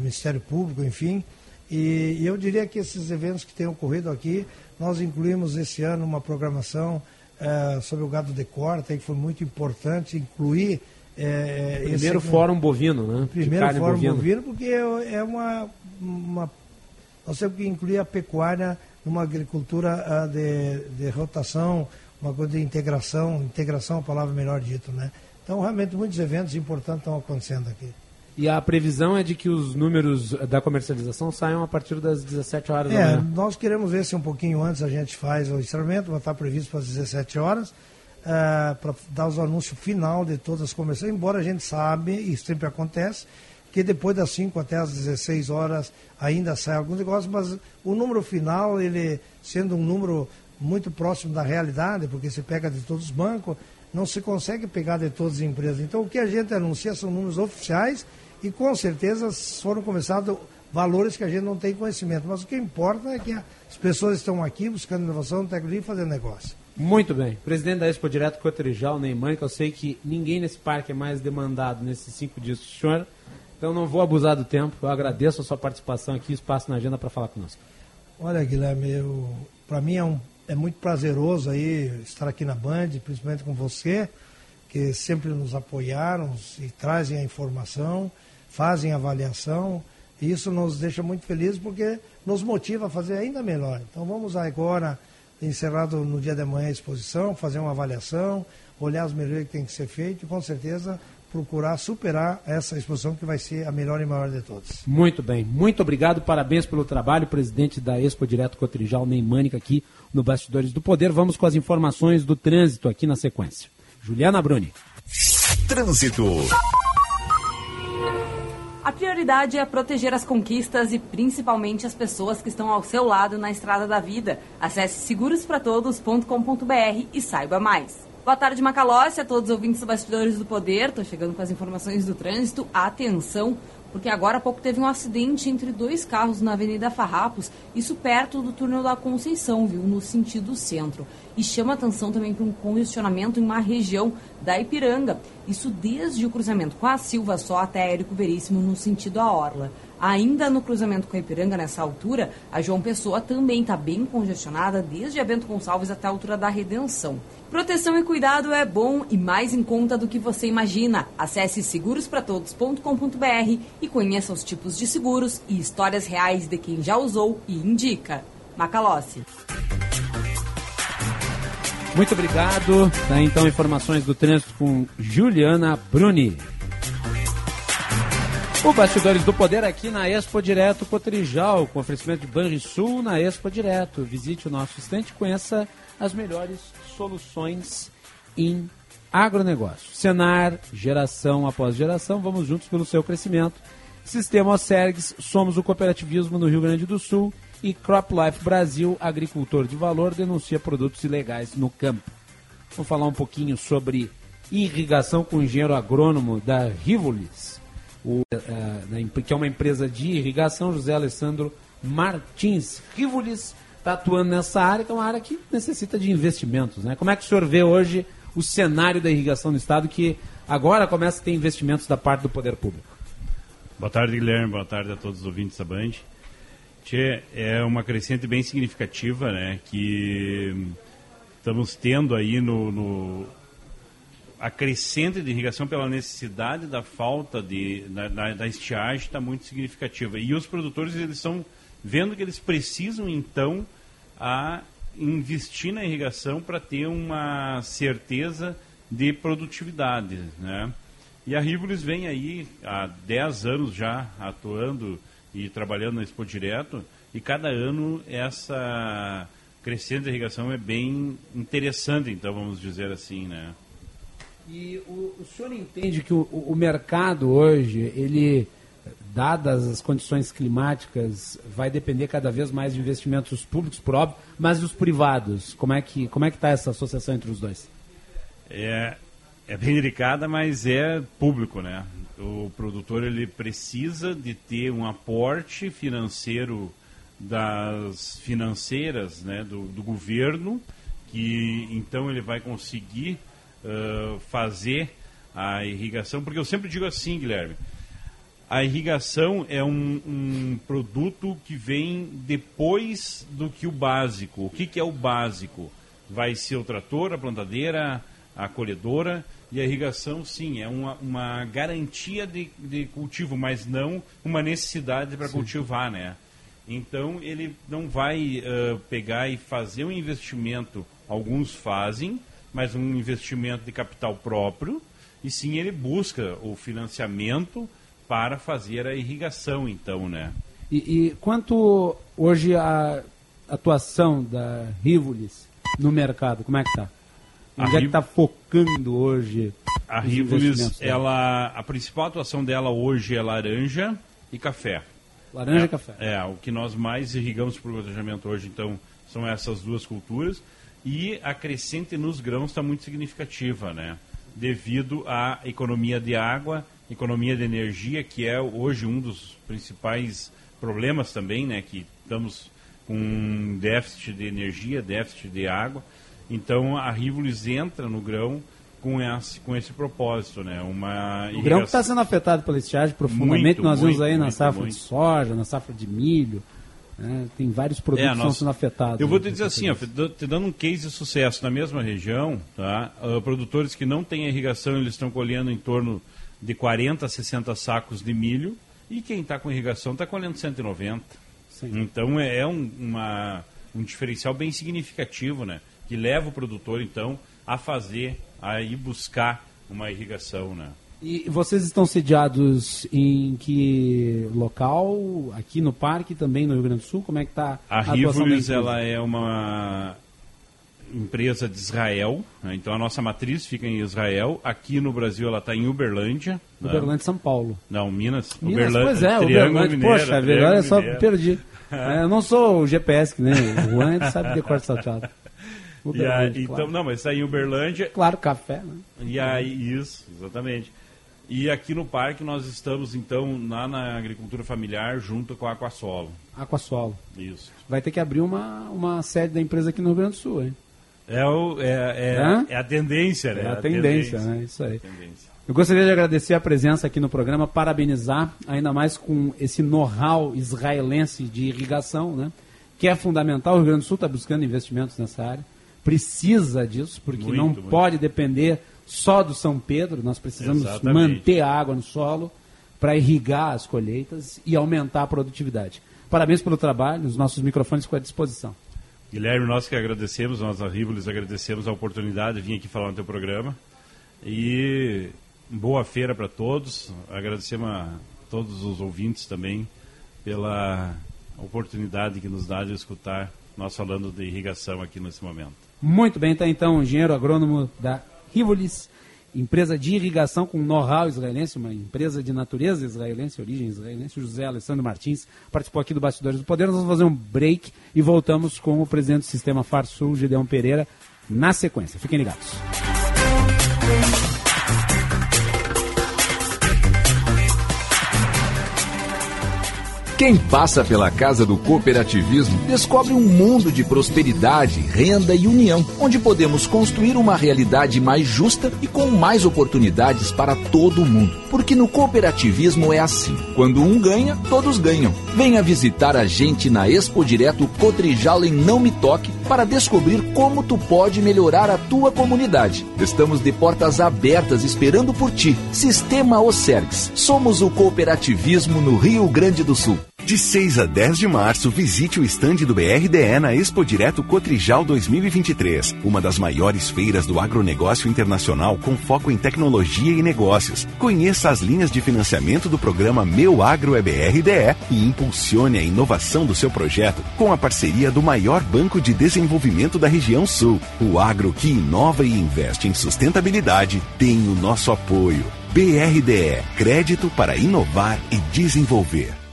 Ministério Público, enfim. E, e eu diria que esses eventos que têm ocorrido aqui, nós incluímos esse ano uma programação eh, sobre o gado de corte, que foi muito importante incluir. esse- Primeiro fórum bovino, né? Primeiro fórum bovina. bovino, porque é é uma, uma nós temos que incluir a pecuária numa agricultura ah, de, de rotação, uma coisa de integração, integração é a palavra melhor dito, né? Então, realmente, muitos eventos importantes estão acontecendo aqui. E a previsão é de que os números da comercialização saiam a partir das 17 horas da É, manhã. nós queremos ver se um pouquinho antes a gente faz o instrumento, vai estar previsto para as 17 horas, para dar os anúncios final de todas as comerciais, embora a gente sabe, e sempre acontece, que depois das 5 até as 16 horas ainda sai alguns negócios, mas o número final, ele sendo um número muito próximo da realidade, porque se pega de todos os bancos, não se consegue pegar de todas as empresas. Então, o que a gente anuncia são números oficiais e, com certeza, foram começados valores que a gente não tem conhecimento. Mas o que importa é que as pessoas estão aqui buscando inovação, tecnologia e fazendo negócio. Muito bem. Presidente da Expo Direto Cotrijal, Neymar, que eu sei que ninguém nesse parque é mais demandado nesses cinco dias do senhor. Então não vou abusar do tempo. Eu agradeço a sua participação aqui, espaço na agenda para falar conosco. Olha, Guilherme, para mim é, um, é muito prazeroso aí estar aqui na Band, principalmente com você, que sempre nos apoiaram e trazem a informação, fazem avaliação. E isso nos deixa muito felizes porque nos motiva a fazer ainda melhor. Então vamos agora encerrado no dia de manhã a exposição, fazer uma avaliação, olhar as melhorias que tem que ser feito e com certeza procurar superar essa exposição que vai ser a melhor e maior de todas. Muito bem, muito obrigado, parabéns pelo trabalho, presidente da Expo Direto Cotrijal, Neymânica, aqui no Bastidores do Poder. Vamos com as informações do trânsito aqui na sequência. Juliana Bruni. Trânsito. A prioridade é proteger as conquistas e principalmente as pessoas que estão ao seu lado na estrada da vida. Acesse segurospratodos.com.br e saiba mais. Boa tarde, Macalossi, a todos os ouvintes dos Bastidores do Poder. Estou chegando com as informações do trânsito. Atenção, porque agora há pouco teve um acidente entre dois carros na Avenida Farrapos, isso perto do túnel da Conceição, viu, no sentido centro. E chama atenção também para um congestionamento em uma região da Ipiranga, isso desde o cruzamento com a Silva só até Érico Veríssimo no sentido a Orla. Ainda no cruzamento com a Ipiranga, nessa altura, a João Pessoa também está bem congestionada, desde a Bento Gonçalves até a altura da Redenção. Proteção e cuidado é bom e mais em conta do que você imagina. Acesse segurospratodos.com.br e conheça os tipos de seguros e histórias reais de quem já usou e indica. Macalossi. Muito obrigado. Tá, então, informações do trânsito com Juliana Bruni. O Bastidores do Poder aqui na Expo Direto Cotrijal, com oferecimento de Banrisul na Expo Direto. Visite o nosso estante e conheça as melhores soluções em agronegócio. Senar, geração após geração, vamos juntos pelo seu crescimento. Sistema Osergs, somos o cooperativismo no Rio Grande do Sul e CropLife Brasil, agricultor de valor, denuncia produtos ilegais no campo. Vamos falar um pouquinho sobre irrigação com o engenheiro agrônomo da Rivolis o, uh, que é uma empresa de irrigação, José Alessandro Martins Rivolis, está atuando nessa área, que é uma área que necessita de investimentos. Né? Como é que o senhor vê hoje o cenário da irrigação no Estado, que agora começa a ter investimentos da parte do poder público? Boa tarde, Guilherme. Boa tarde a todos os ouvintes da Band. Tchê, é uma crescente bem significativa, né, que estamos tendo aí no, no a crescente de irrigação pela necessidade da falta de, da, da, da estiagem está muito significativa. E os produtores eles estão vendo que eles precisam, então, a investir na irrigação para ter uma certeza de produtividade. Né? E a Rivolis vem aí há 10 anos já atuando e trabalhando na Expo Direto, e cada ano essa crescente irrigação é bem interessante, então vamos dizer assim, né? E o, o senhor entende que o, o mercado hoje, ele, dadas as condições climáticas, vai depender cada vez mais de investimentos públicos, por óbvio, mas dos privados. Como é que como é que está essa associação entre os dois? É, é bem delicada, mas é público, né? O produtor ele precisa de ter um aporte financeiro das financeiras, né, do, do governo, que então ele vai conseguir uh, fazer a irrigação, porque eu sempre digo assim, Guilherme, a irrigação é um, um, produto que vem depois do que o básico. O que, que, é o básico? Vai ser o trator, a plantadeira, a colhedora e a irrigação, sim, é uma, uma garantia de, de, cultivo, mas não uma necessidade para cultivar, né? Então ele não vai uh, pegar e fazer um investimento. Alguns fazem, mas um investimento de capital próprio, e sim ele busca o financiamento para fazer a irrigação, então, né? E, e quanto hoje a atuação da Rivolis no mercado, como é que está? Onde a é que está focando hoje A Rivolis, ela, a principal atuação dela hoje é laranja e café. Laranja é, e café. É, o que nós mais irrigamos para o gotejamento hoje, então, são essas duas culturas. E a crescente nos grãos está muito significativa, né? Devido à economia de água, economia de energia, que é hoje um dos principais problemas também, né? Que estamos com déficit de energia, déficit de água. Então a Rivolis entra no grão com esse, com esse propósito, né? Uma O grão que está sendo afetado pela estiagem profundamente, Muito, nós vemos muito, aí na muito, safra muito. de soja, na safra de milho, né? tem vários produtos É, que estão sendo afetados. Eu vou né, te dizer assim, ó, te dando um case de sucesso na mesma região, tá? Ah, produtores que não têm irrigação, eles estão colhendo em torno de 40 a 60 sacos de milho e quem está com irrigação está colhendo 190. Então é, é um, uma, um diferencial bem significativo, né? Que leva o produtor, então, a fazer, a ir buscar uma irrigação, né? E vocês estão sediados em que local? Aqui no parque, também no Rio Grande do Sul? Como é que está A da Rivolis, ela é uma empresa de Israel, né? então a nossa matriz fica em Israel. Aqui no Brasil ela está em Uberlândia. né? Uberlândia, São Paulo. Não, Minas. Minas, Uberlândia, pois é, Triângulo Uberlândia. Mineiro, Poxa, Triângulo agora eu só Mineiro. perdi. É, eu não sou o GPS, que nem o Juan, ele sabe decorar salteado. E aí, claro. então, não, mas está em Uberlândia. Claro, café, né? E aí, isso, exatamente. E aqui no parque nós estamos, então, lá na agricultura familiar, junto com a Aquasolo. Aquasolo. Isso. Vai ter que abrir uma, uma sede da empresa aqui no Rio Grande do Sul, hein? É, o, é, é, é a tendência, né? É a tendência, né? Isso aí. Tendência. Eu gostaria de agradecer a presença aqui no programa, parabenizar, ainda mais com esse know-how israelense de irrigação, né? que é fundamental. O Rio Grande do Sul está buscando investimentos nessa área, precisa disso, porque Muito, não muito. pode depender só do São Pedro, nós precisamos Exatamente. manter a água no solo para irrigar as colheitas e aumentar a produtividade. Parabéns pelo trabalho, os nossos microfones ficam à disposição. Guilherme, nós que agradecemos, nós da Rivolis agradecemos a oportunidade de vir aqui falar no teu programa. E boa feira para todos. Agradecemos a todos os ouvintes também pela oportunidade que nos dá de escutar nós falando de irrigação aqui nesse momento. Muito bem, tá então o engenheiro agrônomo da Rivolis, empresa de irrigação com know-how israelense, uma empresa de natureza israelense, origem israelense, o José Alessandro Martins, participou aqui do Bastidores do Poder. Nós vamos fazer um break e voltamos com o presidente do Sistema Farsul, Gideon Pereira, na sequência. Fiquem ligados. Quem passa pela casa do cooperativismo descobre um mundo de prosperidade, renda e união, onde podemos construir uma realidade mais justa e com mais oportunidades para todo mundo. Porque no cooperativismo é assim: quando um ganha, todos ganham. Venha visitar a gente na Expo Direto Cotrijal em Não Me Toque para descobrir como tu pode melhorar a tua comunidade. Estamos de portas abertas esperando por ti. Sistema Ocergs. Somos o cooperativismo no Rio Grande do Sul. De 6 a 10 de março, visite o estande do BRDE na Expo Direto Cotrijal 2023, uma das maiores feiras do agronegócio internacional com foco em tecnologia e negócios. Conheça as linhas de financiamento do programa Meu Agro é BRDE e impulsione a inovação do seu projeto com a parceria do maior banco de desenvolvimento da região sul. O agro que inova e investe em sustentabilidade tem o nosso apoio. BRDE Crédito para inovar e desenvolver.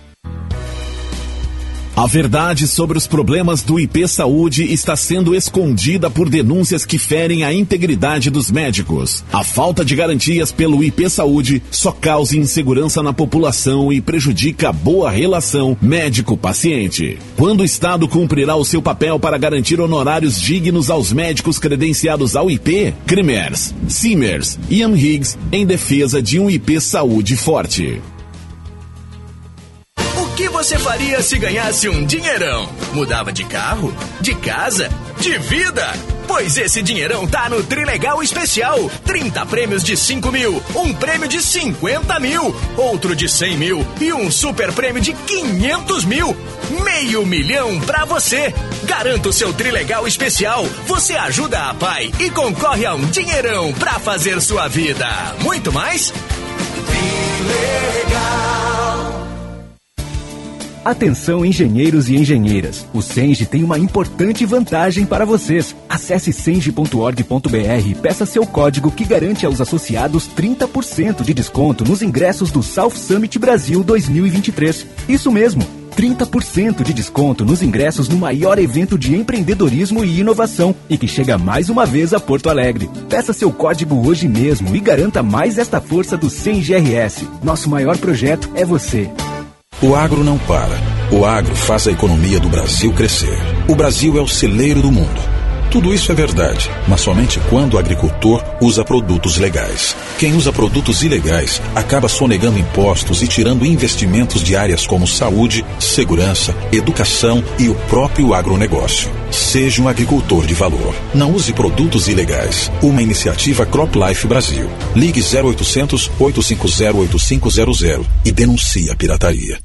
A verdade sobre os problemas do IP Saúde está sendo escondida por denúncias que ferem a integridade dos médicos. A falta de garantias pelo IP Saúde só causa insegurança na população e prejudica a boa relação médico-paciente. Quando o Estado cumprirá o seu papel para garantir honorários dignos aos médicos credenciados ao IP? Cremers, Simers, Ian Higgs em defesa de um IP Saúde forte. Você faria se ganhasse um dinheirão? Mudava de carro? De casa? De vida? Pois esse dinheirão tá no Trilegal Especial. 30 prêmios de 5 mil, um prêmio de 50 mil, outro de 100 mil e um super prêmio de 500 mil. Meio milhão pra você. Garanta o seu Trilegal Especial. Você ajuda a pai e concorre a um dinheirão pra fazer sua vida. Muito mais? Trilegal. Atenção engenheiros e engenheiras, o Senge tem uma importante vantagem para vocês. Acesse senge.org.br e peça seu código que garante aos associados 30% de desconto nos ingressos do South Summit Brasil 2023. Isso mesmo, 30% de desconto nos ingressos no maior evento de empreendedorismo e inovação e que chega mais uma vez a Porto Alegre. Peça seu código hoje mesmo e garanta mais esta força do CENGRS. Nosso maior projeto é você. O agro não para. O agro faz a economia do Brasil crescer. O Brasil é o celeiro do mundo. Tudo isso é verdade, mas somente quando o agricultor usa produtos legais. Quem usa produtos ilegais acaba sonegando impostos e tirando investimentos de áreas como saúde, segurança, educação e o próprio agronegócio. Seja um agricultor de valor. Não use produtos ilegais. Uma iniciativa CropLife Brasil. Ligue 0800 850 8500 e denuncie a pirataria.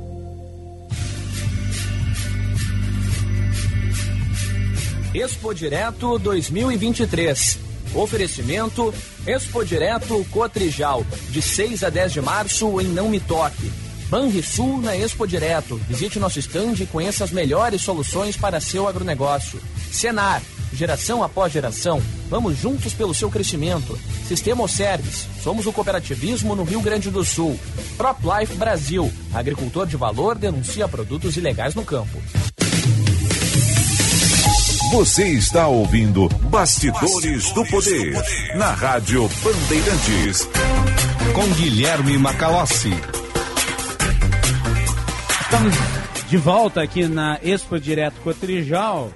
Expo Direto 2023. Oferecimento Expo Direto Cotrijal, de 6 a 10 de março em Não Me Toque. Banrisul na Expo Direto. Visite nosso stand e conheça as melhores soluções para seu agronegócio. Senar, geração após geração. Vamos juntos pelo seu crescimento. Sistema Service, somos o cooperativismo no Rio Grande do Sul. PropLife Brasil, agricultor de valor denuncia produtos ilegais no campo. Você está ouvindo Bastidores, Bastidores do, poder, do, poder, na Rádio Bandeirantes. Com Guilherme Macalossi. Estamos de volta aqui na Expo Direto Cotrijal.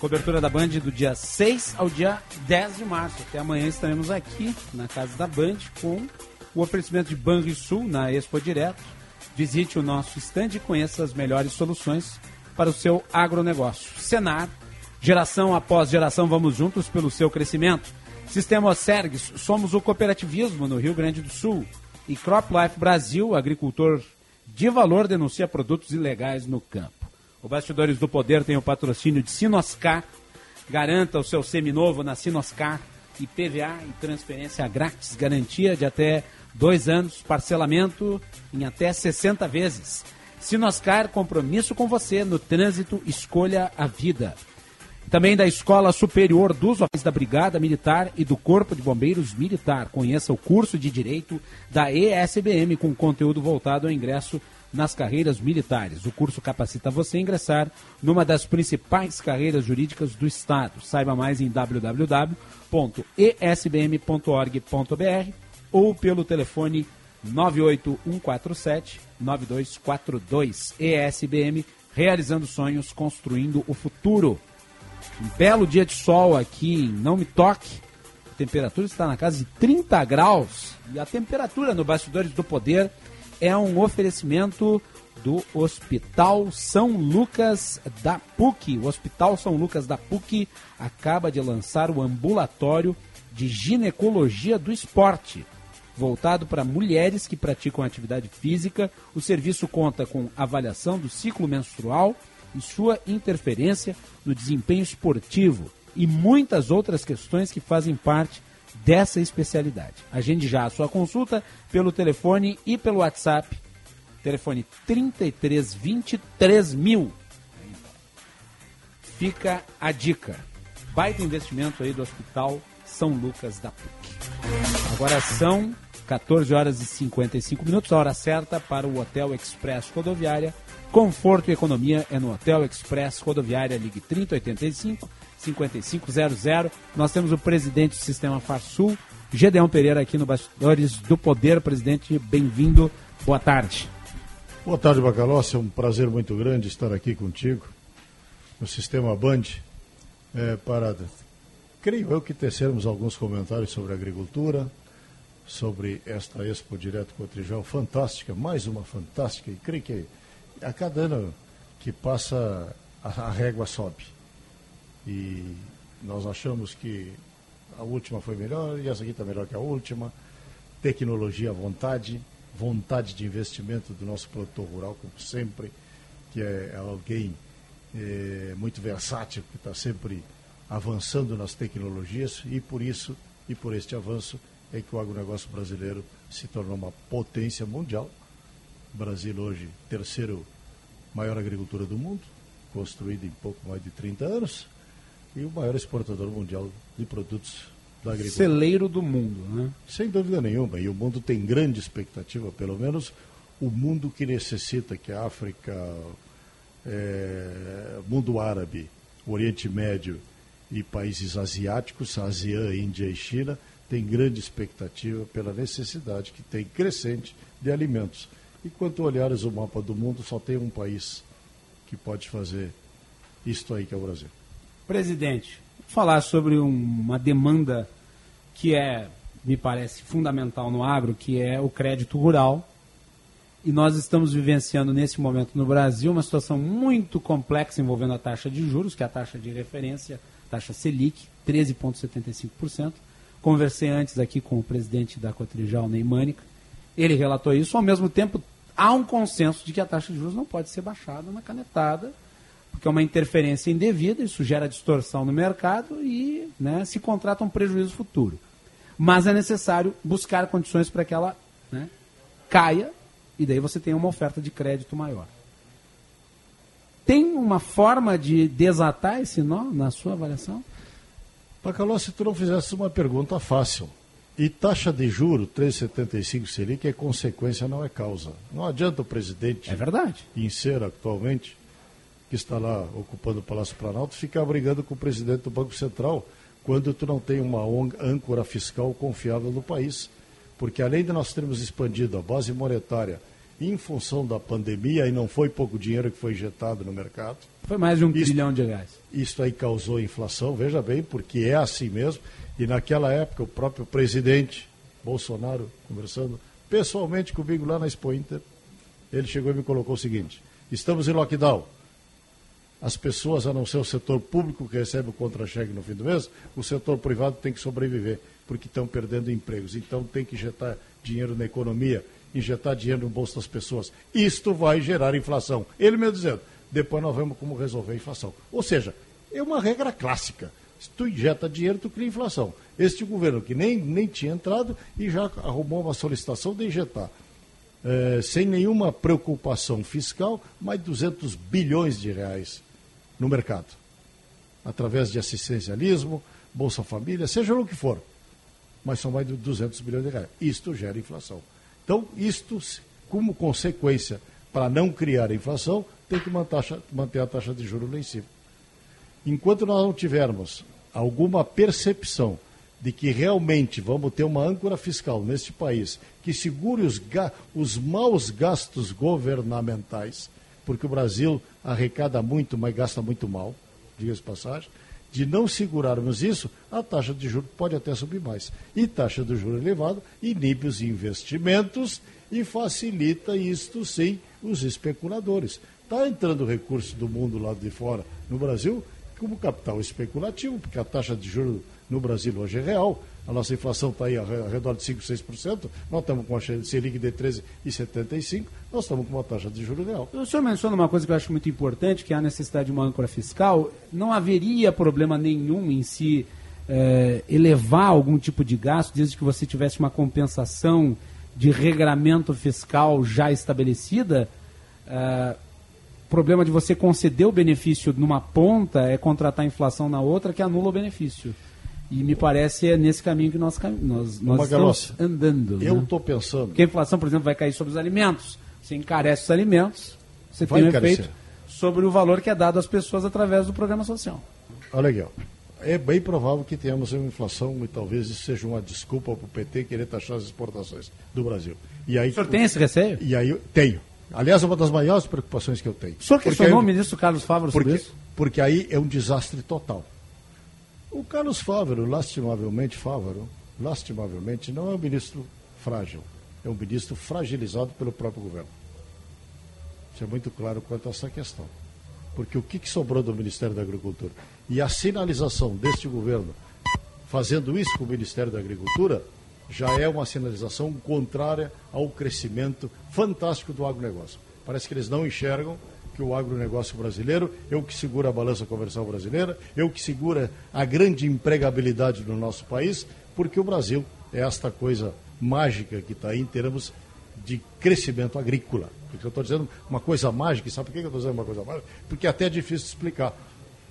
Cobertura da Band do dia 6 ao dia 10 de março. Até amanhã estaremos aqui na casa da Band com o oferecimento de Banrisul na Expo Direto. Visite o nosso stand e conheça as melhores soluções para o seu agronegócio. Senar, geração após geração, vamos juntos pelo seu crescimento. Sistema Sergs, somos o cooperativismo no Rio Grande do Sul. E CropLife Brasil, agricultor de valor, denuncia produtos ilegais no campo. O Bastidores do Poder tem o patrocínio de Sinoscar. Garanta o seu seminovo na Sinoscar e PVA e transferência grátis, garantia de até dois anos, parcelamento em até 60 vezes. Sinoscar, compromisso com você no trânsito, escolha a vida. Também da Escola Superior dos Oficiais da Brigada Militar e do Corpo de Bombeiros Militar. Conheça o curso de Direito da ESBM com conteúdo voltado ao ingresso nas carreiras militares. O curso capacita você a ingressar numa das principais carreiras jurídicas do Estado. Saiba mais em www.esbm.org.br ou pelo telefone 98147 9242. ESBM, realizando sonhos, construindo o futuro. Um belo dia de sol aqui em Não Me Toque. A temperatura está na casa de 30 graus. E a temperatura no Bastidores do Poder é um oferecimento do Hospital São Lucas da PUC. O Hospital São Lucas da PUC acaba de lançar o ambulatório de ginecologia do esporte voltado para mulheres que praticam atividade física. O serviço conta com avaliação do ciclo menstrual e sua interferência no desempenho esportivo e muitas outras questões que fazem parte dessa especialidade. Agende já a sua consulta pelo telefone e pelo WhatsApp. Telefone 3323 mil. Fica a dica. Baita investimento aí do Hospital São Lucas da PUC. Agora são 14 horas e 55 minutos, a hora certa para o Hotel Express Rodoviária. Conforto e economia é no Hotel Express Rodoviária, ligue 3085 5500. Nós temos o presidente do Sistema Farsul, Gedeão Pereira, aqui no Bastidores do Poder. Presidente, bem-vindo. Boa tarde. Boa tarde, Bacalossi. É um prazer muito grande estar aqui contigo no Sistema Band é, para, creio eu, que tecermos alguns comentários sobre agricultura, sobre esta Expo Direto com o Trijal, fantástica, mais uma fantástica, e creio que a cada ano que passa, a, a régua sobe. E nós achamos que a última foi melhor e essa aqui está melhor que a última. Tecnologia à vontade, vontade de investimento do nosso produtor rural, como sempre, que é alguém é, muito versátil, que está sempre avançando nas tecnologias e por isso, e por este avanço, é que o agronegócio brasileiro se tornou uma potência mundial. O Brasil hoje, terceiro maior agricultura do mundo, construída em pouco mais de 30 anos, e o maior exportador mundial de produtos da agricultura. Celeiro do mundo, né? Sem dúvida nenhuma, e o mundo tem grande expectativa, pelo menos o mundo que necessita que a África, é, mundo árabe, Oriente Médio e países asiáticos, ASEAN, Índia e China, tem grande expectativa pela necessidade que tem crescente de alimentos. E olhares o mapa do mundo, só tem um país que pode fazer isto aí, que é o Brasil. Presidente, falar sobre um, uma demanda que é, me parece, fundamental no agro, que é o crédito rural. E nós estamos vivenciando nesse momento no Brasil uma situação muito complexa envolvendo a taxa de juros, que é a taxa de referência, taxa Selic, 13,75%. Conversei antes aqui com o presidente da Cotrijal, Neymânica. Ele relatou isso. Ao mesmo tempo, há um consenso de que a taxa de juros não pode ser baixada na canetada, porque é uma interferência indevida, isso gera distorção no mercado e né, se contrata um prejuízo futuro. Mas é necessário buscar condições para que ela né, caia e daí você tenha uma oferta de crédito maior. Tem uma forma de desatar esse nó na sua avaliação? Pacaló, se tu não fizesse uma pergunta fácil. E taxa de juro 3,75 Selic é consequência, não é causa. Não adianta o presidente. É verdade. Em ser atualmente, que está lá ocupando o Palácio Planalto, ficar brigando com o presidente do Banco Central quando tu não tem uma âncora fiscal confiável no país. Porque além de nós termos expandido a base monetária em função da pandemia, e não foi pouco dinheiro que foi injetado no mercado. Foi mais de um isso, trilhão de reais. Isso aí causou inflação, veja bem, porque é assim mesmo. E naquela época, o próprio presidente Bolsonaro, conversando pessoalmente comigo lá na Expo Inter, ele chegou e me colocou o seguinte: estamos em lockdown. As pessoas, a não ser o setor público que recebe o contra-cheque no fim do mês, o setor privado tem que sobreviver, porque estão perdendo empregos. Então tem que injetar dinheiro na economia injetar dinheiro no bolso das pessoas. Isto vai gerar inflação. Ele mesmo dizendo, depois nós vemos como resolver a inflação. Ou seja, é uma regra clássica. Se tu injeta dinheiro, tu cria inflação. Este governo que nem, nem tinha entrado e já arrumou uma solicitação de injetar, é, sem nenhuma preocupação fiscal, mais 200 bilhões de reais no mercado. Através de assistencialismo, Bolsa Família, seja o que for. Mas são mais de 200 bilhões de reais. Isto gera inflação. Então, isto, como consequência, para não criar inflação, tem que manter a taxa de juros lá em cima. Enquanto nós não tivermos alguma percepção de que realmente vamos ter uma âncora fiscal neste país que segure os, os maus gastos governamentais, porque o Brasil arrecada muito, mas gasta muito mal, diga-se passagem, de não segurarmos isso, a taxa de juros pode até subir mais. E taxa de juros elevada inibe os investimentos e facilita isto sim os especuladores. Está entrando recurso do mundo lá de fora no Brasil como capital especulativo, porque a taxa de juros no Brasil hoje é real, a nossa inflação está aí ao redor de 5, 6%, nós estamos com a Selic de 13,75%, nós estamos com uma taxa de juros real. O senhor menciona uma coisa que eu acho muito importante, que é a necessidade de uma âncora fiscal. Não haveria problema nenhum em se é, elevar algum tipo de gasto, desde que você tivesse uma compensação de regramento fiscal já estabelecida? É, problema de você conceder o benefício numa ponta é contratar a inflação na outra que anula o benefício. E me parece é nesse caminho que nós, nós, nós estamos andando. Eu estou né? pensando. Porque a inflação, por exemplo, vai cair sobre os alimentos. Você encarece os alimentos, você vai tem um encarecer. efeito sobre o valor que é dado às pessoas através do programa social. Olha aqui, ó. É bem provável que tenhamos uma inflação e talvez isso seja uma desculpa para o PT querer taxar as exportações do Brasil. E aí, o senhor tem esse receio? E aí, tenho. Aliás, é uma das maiores preocupações que eu tenho. O senhor questionou o ministro Carlos Fávaro sobre porque, isso? Porque aí é um desastre total. O Carlos Fávaro, lastimavelmente Fávaro, lastimavelmente, não é um ministro frágil. É um ministro fragilizado pelo próprio governo. ser muito claro quanto a essa questão. Porque o que, que sobrou do Ministério da Agricultura? E a sinalização deste governo fazendo isso com o Ministério da Agricultura já é uma sinalização contrária ao crescimento fantástico do agronegócio. Parece que eles não enxergam que o agronegócio brasileiro é o que segura a balança comercial brasileira, é o que segura a grande empregabilidade no nosso país, porque o Brasil é esta coisa mágica que está aí em termos de crescimento agrícola. Porque eu estou dizendo uma coisa mágica, sabe por que eu estou dizendo uma coisa mágica? Porque até é difícil explicar.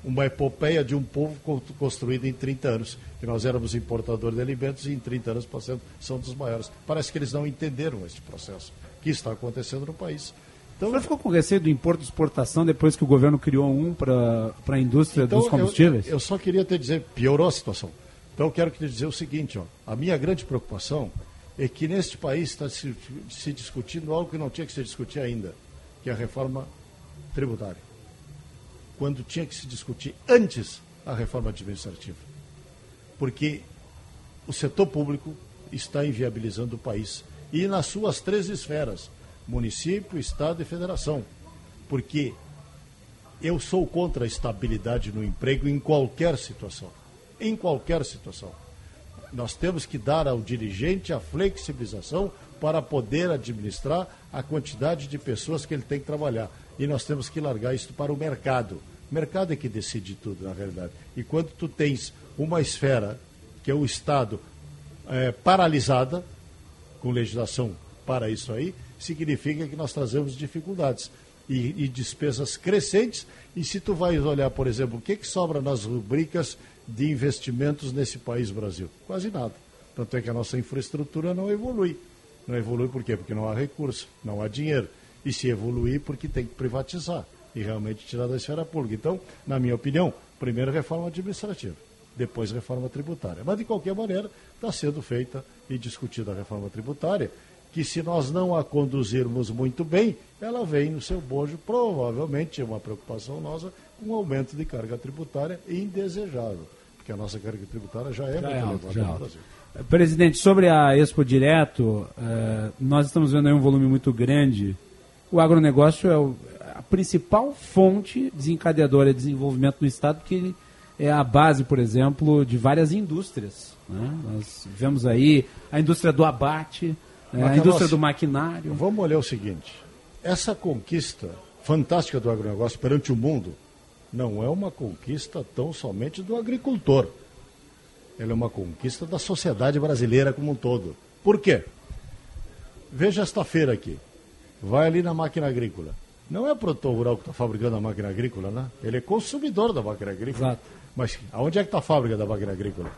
Uma epopeia de um povo construído em 30 anos, que nós éramos importadores de alimentos e em 30 anos passando são dos maiores. Parece que eles não entenderam este processo que está acontecendo no país. Então, Você ficou com receio do importo e exportação depois que o governo criou um para a indústria então, dos combustíveis? Eu, eu, só queria te dizer, piorou a situação. Então eu quero te dizer o seguinte, ó, a minha grande preocupação é que neste país está se, se discutindo algo que não tinha que se discutir ainda, que é a reforma tributária. Quando tinha que se discutir antes a reforma administrativa. Porque o setor público está inviabilizando o país. E nas suas três esferas, município, estado e federação. Porque eu sou contra a estabilidade no emprego em qualquer situação. Em qualquer situação nós temos que dar ao dirigente a flexibilização para poder administrar a quantidade de pessoas que ele tem que trabalhar. E nós temos que largar isso para o mercado. O mercado é que decide tudo, na realidade. E quando tu tens uma esfera, que é o Estado, é, paralisada, com legislação para isso aí, significa que nós trazemos dificuldades e, e despesas crescentes. E se tu vais olhar, por exemplo, o que, que sobra nas rubricas de investimentos nesse país Brasil? Quase nada. Tanto é que a nossa infraestrutura não evolui. Não evolui por quê? Porque não há recurso, não há dinheiro. E se evoluir, porque tem que privatizar e realmente tirar da esfera pública. Então, na minha opinião, primeiro reforma administrativa, depois reforma tributária. Mas, de qualquer maneira, está sendo feita e discutida a reforma tributária, que se nós não a conduzirmos muito bem, ela vem no seu bojo, provavelmente, é uma preocupação nossa, com um aumento de carga tributária indesejável porque a nossa carga tributária já é já muito é alto, elevada no Brasil. Presidente, sobre a Expo Direto, uh, nós estamos vendo aí um volume muito grande. O agronegócio é a principal fonte desencadeadora de desenvolvimento no Estado, porque ele é a base, por exemplo, de várias indústrias. Né? Nós vemos aí a indústria do abate, né? a indústria do maquinário. Vamos olhar o seguinte: essa conquista fantástica do agronegócio perante o mundo não é uma conquista tão somente do agricultor. Ela é uma conquista da sociedade brasileira como um todo. Por quê? Veja esta feira aqui. Vai ali na máquina agrícola. Não é o produtor rural que está fabricando a máquina agrícola, né? Ele é consumidor da máquina agrícola. Exato. Mas aonde é que está a fábrica da máquina agrícola?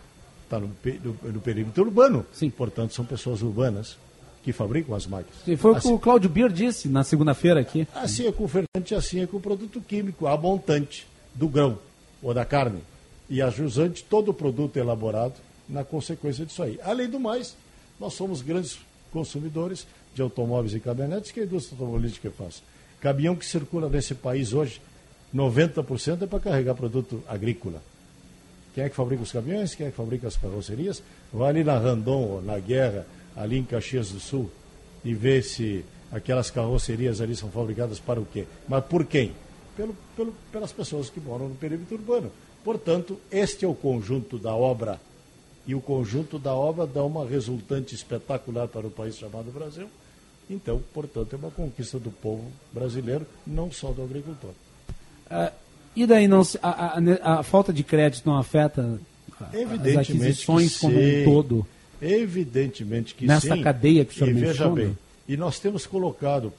Está no, no, no, perímetro urbano. Sim. Portanto, são pessoas urbanas que fabricam as máquinas. Sim, foi assim, o que o Cláudio Bier disse na segunda-feira aqui. Assim é com o fertilizante, assim é com o produto químico, a montante do grão ou da carne. E a jusante, todo o produto elaborado na consequência disso aí. Além do mais, nós somos grandes consumidores de automóveis e caminhonetes que a indústria automobilística faz. Caminhão que circula nesse país hoje, 90% é para carregar produto agrícola. Quem é que fabrica os caminhões? Quem é que fabrica as carrocerias? Vai ali na Randon, na Guerra, ali em Caxias do Sul e ver se aquelas carrocerias ali são fabricadas para o quê? Mas por quem? Pelo, pelo, pelas pessoas que moram no perímetro urbano. Portanto, este é o conjunto da obra. E o conjunto da obra dá uma resultante espetacular para o país chamado Brasil. Então, portanto, é uma conquista do povo brasileiro, não só do agricultor. Uh, e daí não a, a, a, falta de crédito não afeta as aquisições como um todo? Evidentemente que Nessa sim. Nessa cadeia que o senhor e veja bem, e nós temos colocado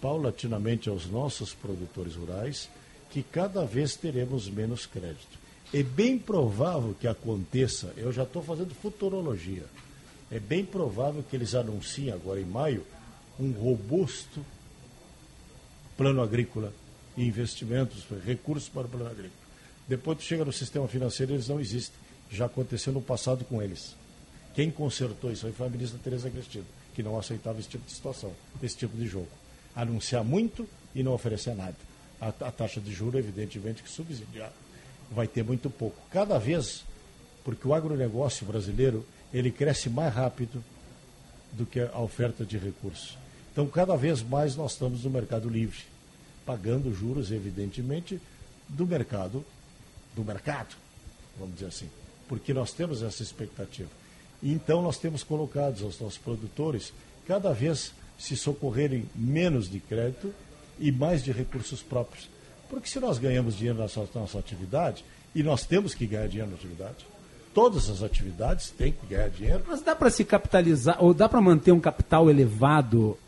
paulatinamente aos nossos produtores rurais que cada vez teremos menos crédito. É bem provável que aconteça, eu já estou fazendo futurologia, é bem provável que eles anunciem agora em maio um robusto plano agrícola investimentos, recursos para o plano agrícola. Depois tu chega no sistema financeiro, eles não existem. Já aconteceu no passado com eles. Quem consertou isso aí foi a ministra Tereza Cristina, que não aceitava esse tipo de situação, esse tipo de jogo. Anunciar muito e não oferecer nada. A, a taxa de juros, evidentemente, que subsidiar vai ter muito pouco. Cada vez, porque o agronegócio brasileiro, ele cresce mais rápido do que a oferta de recursos. Então, cada vez mais nós estamos no mercado livre, pagando juros, evidentemente, do mercado, do mercado, vamos dizer assim, porque nós temos essa expectativa. Então, nós temos colocado aos nossos produtores cada vez se socorrerem menos de crédito e mais de recursos próprios. Porque se nós ganhamos dinheiro na nossa, nossa atividade, e nós temos que ganhar dinheiro na atividade, todas as atividades têm que ganhar dinheiro. Mas dá para se capitalizar, ou dá para manter um capital elevado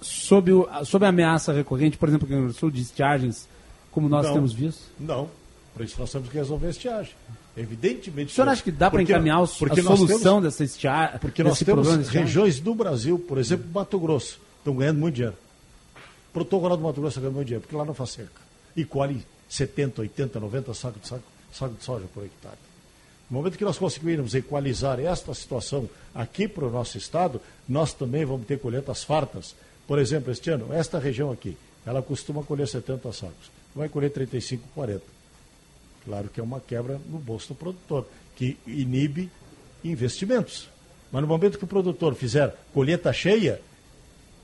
sob, o, sob a ameaça recorrente, por exemplo, no Sul, de estiagens, como nós Não, temos visto? Não. Por isso nós temos que resolver a estiagem. Evidentemente. O senhor acha que dá para encaminhar os- porque a solução temos- dessa estiagem? Porque nós temos regiões do Brasil, por exemplo, Mato Grosso, estão ganhando muito dinheiro. Protocolo do Mato Grosso está ganhando muito dinheiro, porque lá não faz seca. E colhe 70, 80, 90 sacos de, saco, saco de soja por hectare. No momento que nós conseguirmos equalizar esta situação aqui para o nosso estado, nós também vamos ter colheitas fartas. Por exemplo, este ano, esta região aqui, ela costuma colher 70 sacos. Vai colher 35, 40. Claro que é uma quebra no bolso do produtor, que inibe investimentos. Mas no momento que o produtor fizer colheita cheia,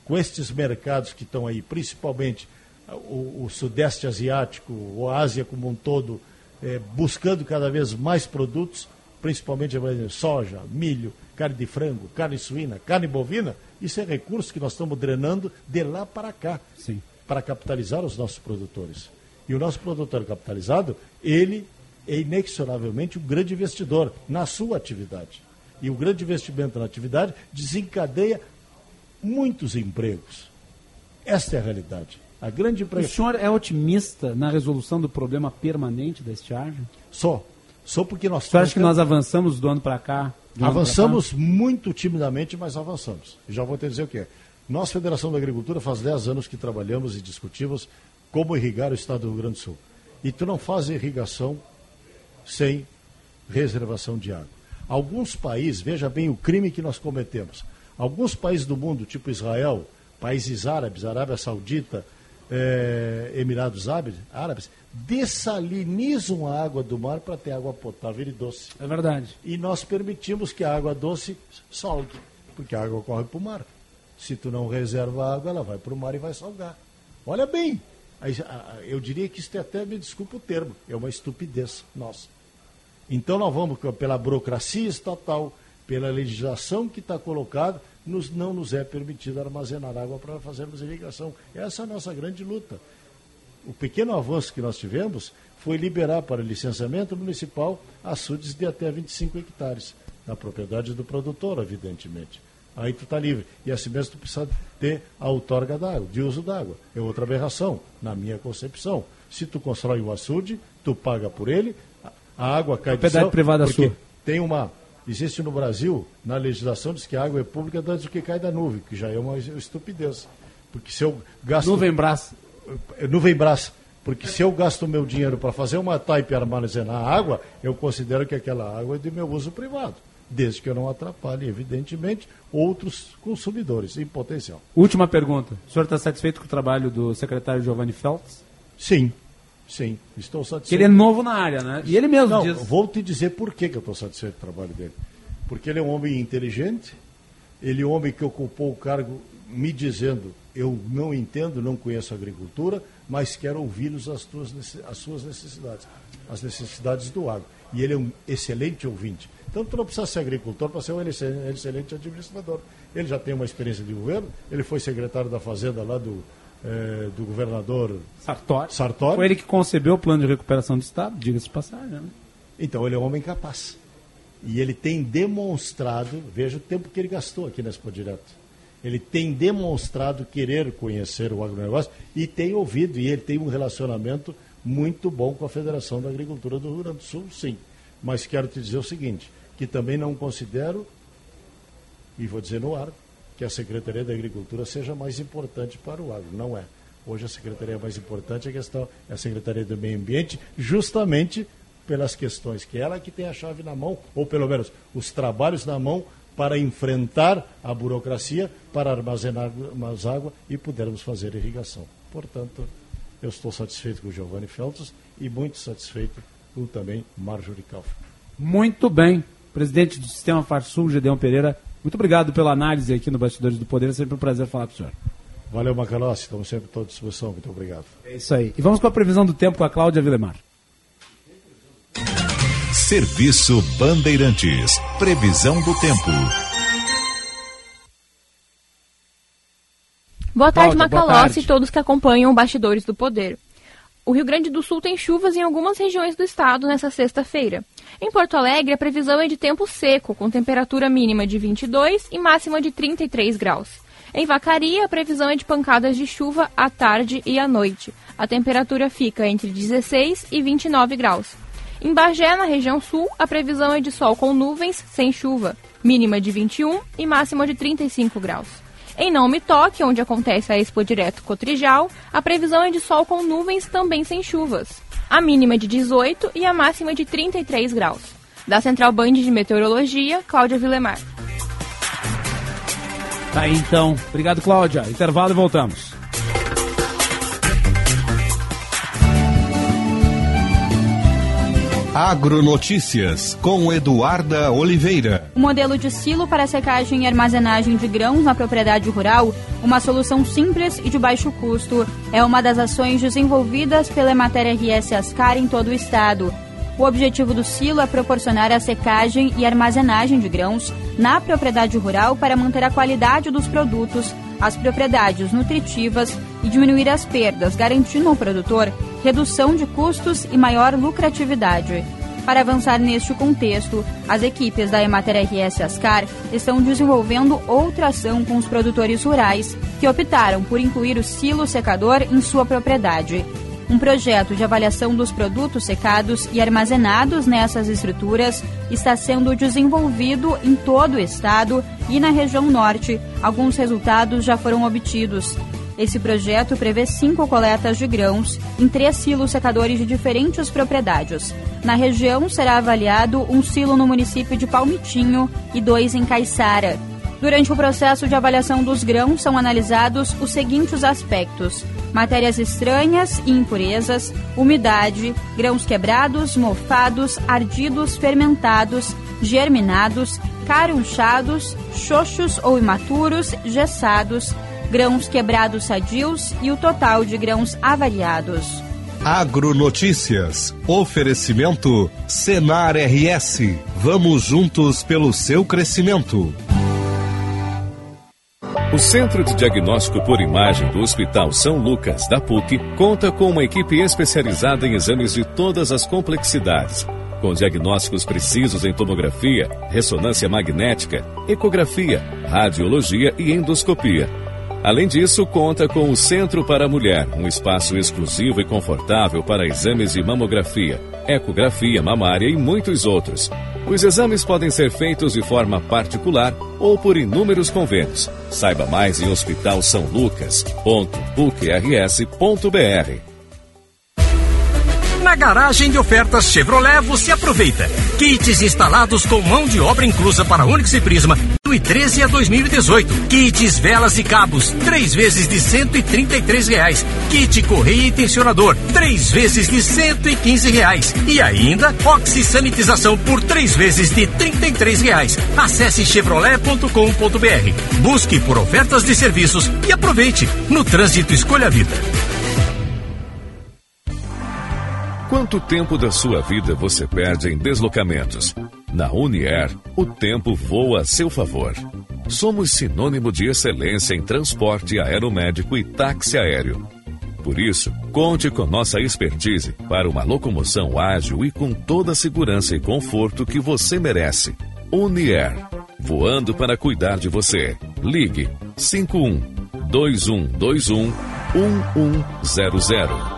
com estes mercados que estão aí, principalmente ah, o, o Sudeste Asiático, a Ásia como um todo, eh, buscando cada vez mais produtos, principalmente soja, milho, carne de frango, carne suína, carne bovina, isso é recurso que nós estamos drenando de lá para cá, Sim. para capitalizar os nossos produtores. E o nosso produtor capitalizado, ele é inexoravelmente um grande investidor na sua atividade. E o grande investimento na atividade desencadeia muitos empregos. Esta é a realidade. A grande O empre... senhor é otimista na resolução do problema permanente da estiagem? Só. Só porque nós O senhor acha que nós avançamos do ano para cá? Avançamos muito timidamente, mas avançamos. Já vou te dizer o que é. Nós, Federação da Agricultura, faz 10 anos que trabalhamos e discutimos como irrigar o estado do Rio Grande do Sul. E tu não faz irrigação sem reservação de água. Alguns países, veja bem o crime que nós cometemos. Alguns países do mundo, tipo Israel, países árabes, Arábia Saudita, eh, Emirados Árabes, dessalinizam a água do mar para ter água potável e doce. É verdade. E nós permitimos que a água doce salgue, porque a água corre para o mar. Se tu não reserva a água, ela vai para o mar e vai salgar. Olha bem, eu diria que isso é até, me desculpa o termo, é uma estupidez nossa. Então nós vamos, pela burocracia estatal, pela legislação que está colocada, nos, não nos é permitido armazenar água para fazermos irrigação. Essa é a nossa grande luta. O pequeno avanço que nós tivemos foi liberar para licenciamento municipal açudes de até 25 hectares, na propriedade do produtor, evidentemente. Aí tu está livre. E assim mesmo tu precisa ter a outorga d'água, de uso d'água. É outra aberração, na minha concepção. Se tu constrói um açude, tu paga por ele, a- a água cai do Propriedade céu, privada sua. Tem uma. Existe no Brasil, na legislação, diz que a água é pública antes do que cai da nuvem, que já é uma estupidez. Porque se eu gasto. Nuvem braço. Nuvem braço. Porque se eu gasto meu dinheiro para fazer uma taipa e armazenar água, eu considero que aquela água é de meu uso privado. Desde que eu não atrapalhe, evidentemente, outros consumidores em potencial. Última pergunta. O senhor está satisfeito com o trabalho do secretário Giovanni Feltz? Sim, sim, estou satisfeito. Que ele é novo na área, né? E ele mesmo Não, diz. vou te dizer por que, que eu estou satisfeito com o trabalho dele. Porque ele é um homem inteligente, ele é um homem que ocupou o cargo me dizendo, eu não entendo, não conheço a agricultura, mas quero ouvi-los as, tuas as suas necessidades, as necessidades do agro. E ele é um excelente ouvinte. Então tu não precisa ser agricultor para ser um ex- excelente administrador. Ele já tem uma experiência de governo, ele foi secretário da Fazenda lá do, eh, do governador Sartori. Sartori. Foi ele que concebeu o plano de recuperação do Estado, diga-se de passagem, né? Então ele é um homem capaz. E ele tem demonstrado, veja o tempo que ele gastou aqui na Expo Direto. Ele tem demonstrado querer conhecer o agronegócio e tem ouvido, e ele tem um relacionamento muito bom com a Federação da Agricultura do Rio Grande do Sul, sim. Mas quero te dizer o seguinte, que também não considero, e vou dizer no ar, que a Secretaria da Agricultura seja mais importante para o agro. Não é. Hoje a secretaria mais importante é a questão é a Secretaria do Meio Ambiente, justamente pelas questões que ela que tem a chave na mão, ou pelo menos os trabalhos na mão para enfrentar a burocracia, para armazenar mais água e pudermos fazer irrigação. Portanto, eu estou satisfeito com o Giovanni Feltos e muito satisfeito com também Marjorie Kaufmann. Muito bem. Presidente do Sistema Farsul, Gedeão Pereira, Muito obrigado pela análise aqui no Bastidores do Poder. É sempre um prazer falar com o senhor. Valeu, Macalossi. Estamos sempre à tua disposição. Muito obrigado. É isso aí. E vamos com a previsão do tempo com a Cláudia Vilemar. Serviço Bandeirantes. Previsão do tempo. Boa tarde, Macalossi e todos que acompanham o Bastidores do Poder. O Rio Grande do Sul tem chuvas em algumas regiões do estado nesta sexta-feira. Em Porto Alegre, a previsão é de tempo seco, com temperatura mínima de 22 e máxima de 33 graus. Em Vacaria, a previsão é de pancadas de chuva à tarde e à noite. A temperatura fica entre 16 e 29 graus. Em Bagé, na região sul, a previsão é de sol com nuvens, sem chuva, mínima de 21 e máxima de 35 graus. Em Nome Toque, onde acontece a Expo Direto Cotrijal, a previsão é de sol com nuvens também sem chuvas. A mínima é de 18 e a máxima de 33 graus. Da Central Band de Meteorologia, Cláudia Vilemar. Tá aí então. Obrigado, Cláudia. Intervalo e voltamos. Agronotícias com Eduarda Oliveira. O modelo de silo para secagem e armazenagem de grãos na propriedade rural, uma solução simples e de baixo custo, é uma das ações desenvolvidas pela Matéria RS Ascar em todo o estado. O objetivo do silo é proporcionar a secagem e armazenagem de grãos na propriedade rural para manter a qualidade dos produtos, as propriedades nutritivas e diminuir as perdas, garantindo ao produtor redução de custos e maior lucratividade. Para avançar neste contexto, as equipes da Emater RS Ascar estão desenvolvendo outra ação com os produtores rurais que optaram por incluir o silo secador em sua propriedade. Um projeto de avaliação dos produtos secados e armazenados nessas estruturas está sendo desenvolvido em todo o estado e na região norte. Alguns resultados já foram obtidos. Esse projeto prevê cinco coletas de grãos em três silos secadores de diferentes propriedades. Na região será avaliado um silo no município de Palmitinho e dois em Caiçara. Durante o processo de avaliação dos grãos são analisados os seguintes aspectos: matérias estranhas e impurezas, umidade, grãos quebrados, mofados, ardidos, fermentados, germinados, carunchados, xoxos ou imaturos, gessados, grãos quebrados sadios e o total de grãos avaliados. Agronotícias. Oferecimento Senar RS. Vamos juntos pelo seu crescimento. O Centro de Diagnóstico por Imagem do Hospital São Lucas, da PUC, conta com uma equipe especializada em exames de todas as complexidades, com diagnósticos precisos em tomografia, ressonância magnética, ecografia, radiologia e endoscopia. Além disso, conta com o Centro para a Mulher, um espaço exclusivo e confortável para exames de mamografia, ecografia mamária e muitos outros. Os exames podem ser feitos de forma particular ou por inúmeros convênios. Saiba mais em hospitalsaulucas.pucrs.br. Na garagem de ofertas Chevrolet você aproveita. Kits instalados com mão de obra inclusa para Onix e Prisma 2013 a 2018. Kits velas e cabos, três vezes de 133 reais. Kit correia e tensionador, três vezes de 115 reais. E ainda oxisanitização por três vezes de 33 reais. Acesse chevrolet.com.br. Busque por ofertas de serviços e aproveite. No trânsito escolha a vida. Quanto tempo da sua vida você perde em deslocamentos? Na Unier, o tempo voa a seu favor. Somos sinônimo de excelência em transporte aeromédico e táxi aéreo. Por isso, conte com nossa expertise para uma locomoção ágil e com toda a segurança e conforto que você merece. Unier, voando para cuidar de você. Ligue 51 2121 1100.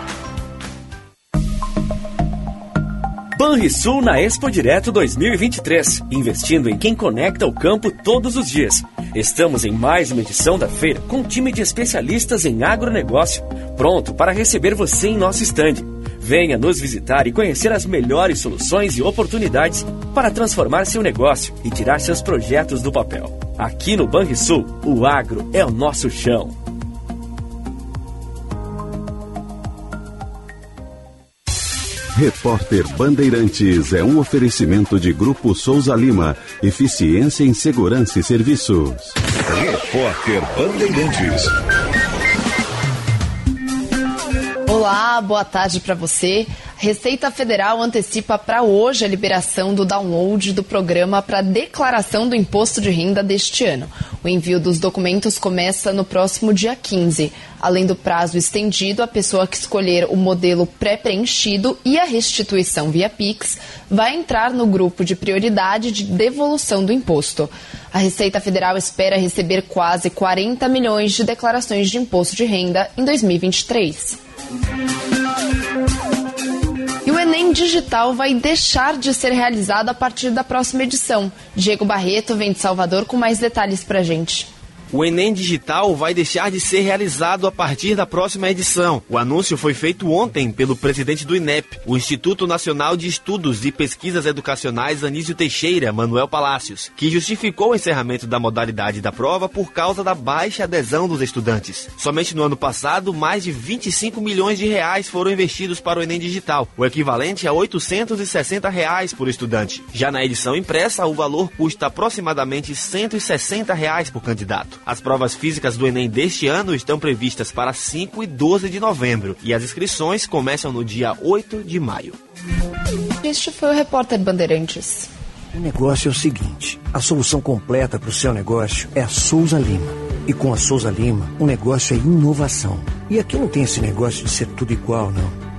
Banrisul na Expo Direto 2023, investindo em quem conecta o campo todos os dias. Estamos em mais uma edição da feira com um time de especialistas em agronegócio, pronto para receber você em nosso estande. Venha nos visitar e conhecer as melhores soluções e oportunidades para transformar seu negócio e tirar seus projetos do papel. Aqui no Banrisul, o agro é o nosso chão. Repórter Bandeirantes é um oferecimento de Grupo Souza Lima. Eficiência em Segurança e Serviços. Repórter Bandeirantes. Olá, boa tarde para você. Receita Federal antecipa para hoje a liberação do download do programa para declaração do imposto de renda deste ano. O envio dos documentos começa no próximo dia 15. Além do prazo estendido, a pessoa que escolher o modelo pré-preenchido e a restituição via Pix vai entrar no grupo de prioridade de devolução do imposto. A Receita Federal espera receber quase 40 milhões de declarações de imposto de renda em 2023. O Enem Digital vai deixar de ser realizado a partir da próxima edição. Diego Barreto vem de Salvador com mais detalhes pra gente. O Enem Digital vai deixar de ser realizado a partir da próxima edição. O anúncio foi feito ontem pelo presidente do INEP, o Instituto Nacional de Estudos e Pesquisas Educacionais Anísio Teixeira, Manuel Palácios, que justificou o encerramento da modalidade da prova por causa da baixa adesão dos estudantes. Somente no ano passado, mais de 25 milhões de reais foram investidos para o Enem Digital, o equivalente a 860 reais por estudante. Já na edição impressa, o valor custa aproximadamente 160 reais por candidato. As provas físicas do Enem deste ano estão previstas para 5 e 12 de novembro e as inscrições começam no dia 8 de maio. Este foi o repórter Bandeirantes. O negócio é o seguinte: a solução completa para o seu negócio é a Souza Lima. E com a Souza Lima, o negócio é inovação. E aqui não tem esse negócio de ser tudo igual, não.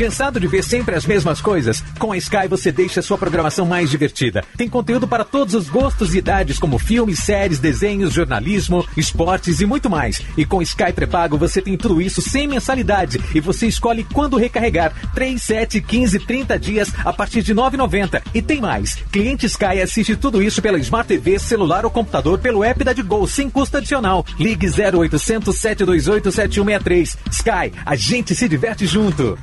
Cansado de ver sempre as mesmas coisas? Com a Sky você deixa sua programação mais divertida. Tem conteúdo para todos os gostos e idades, como filmes, séries, desenhos, jornalismo, esportes e muito mais. E com Sky pré-pago você tem tudo isso sem mensalidade e você escolhe quando recarregar. 3, 7, 15, 30 dias a partir de 9,90. E tem mais. Cliente Sky assiste tudo isso pela Smart TV, celular ou computador pelo app da Digol sem custo adicional. Ligue 0800 728 7163. Sky, a gente se diverte junto.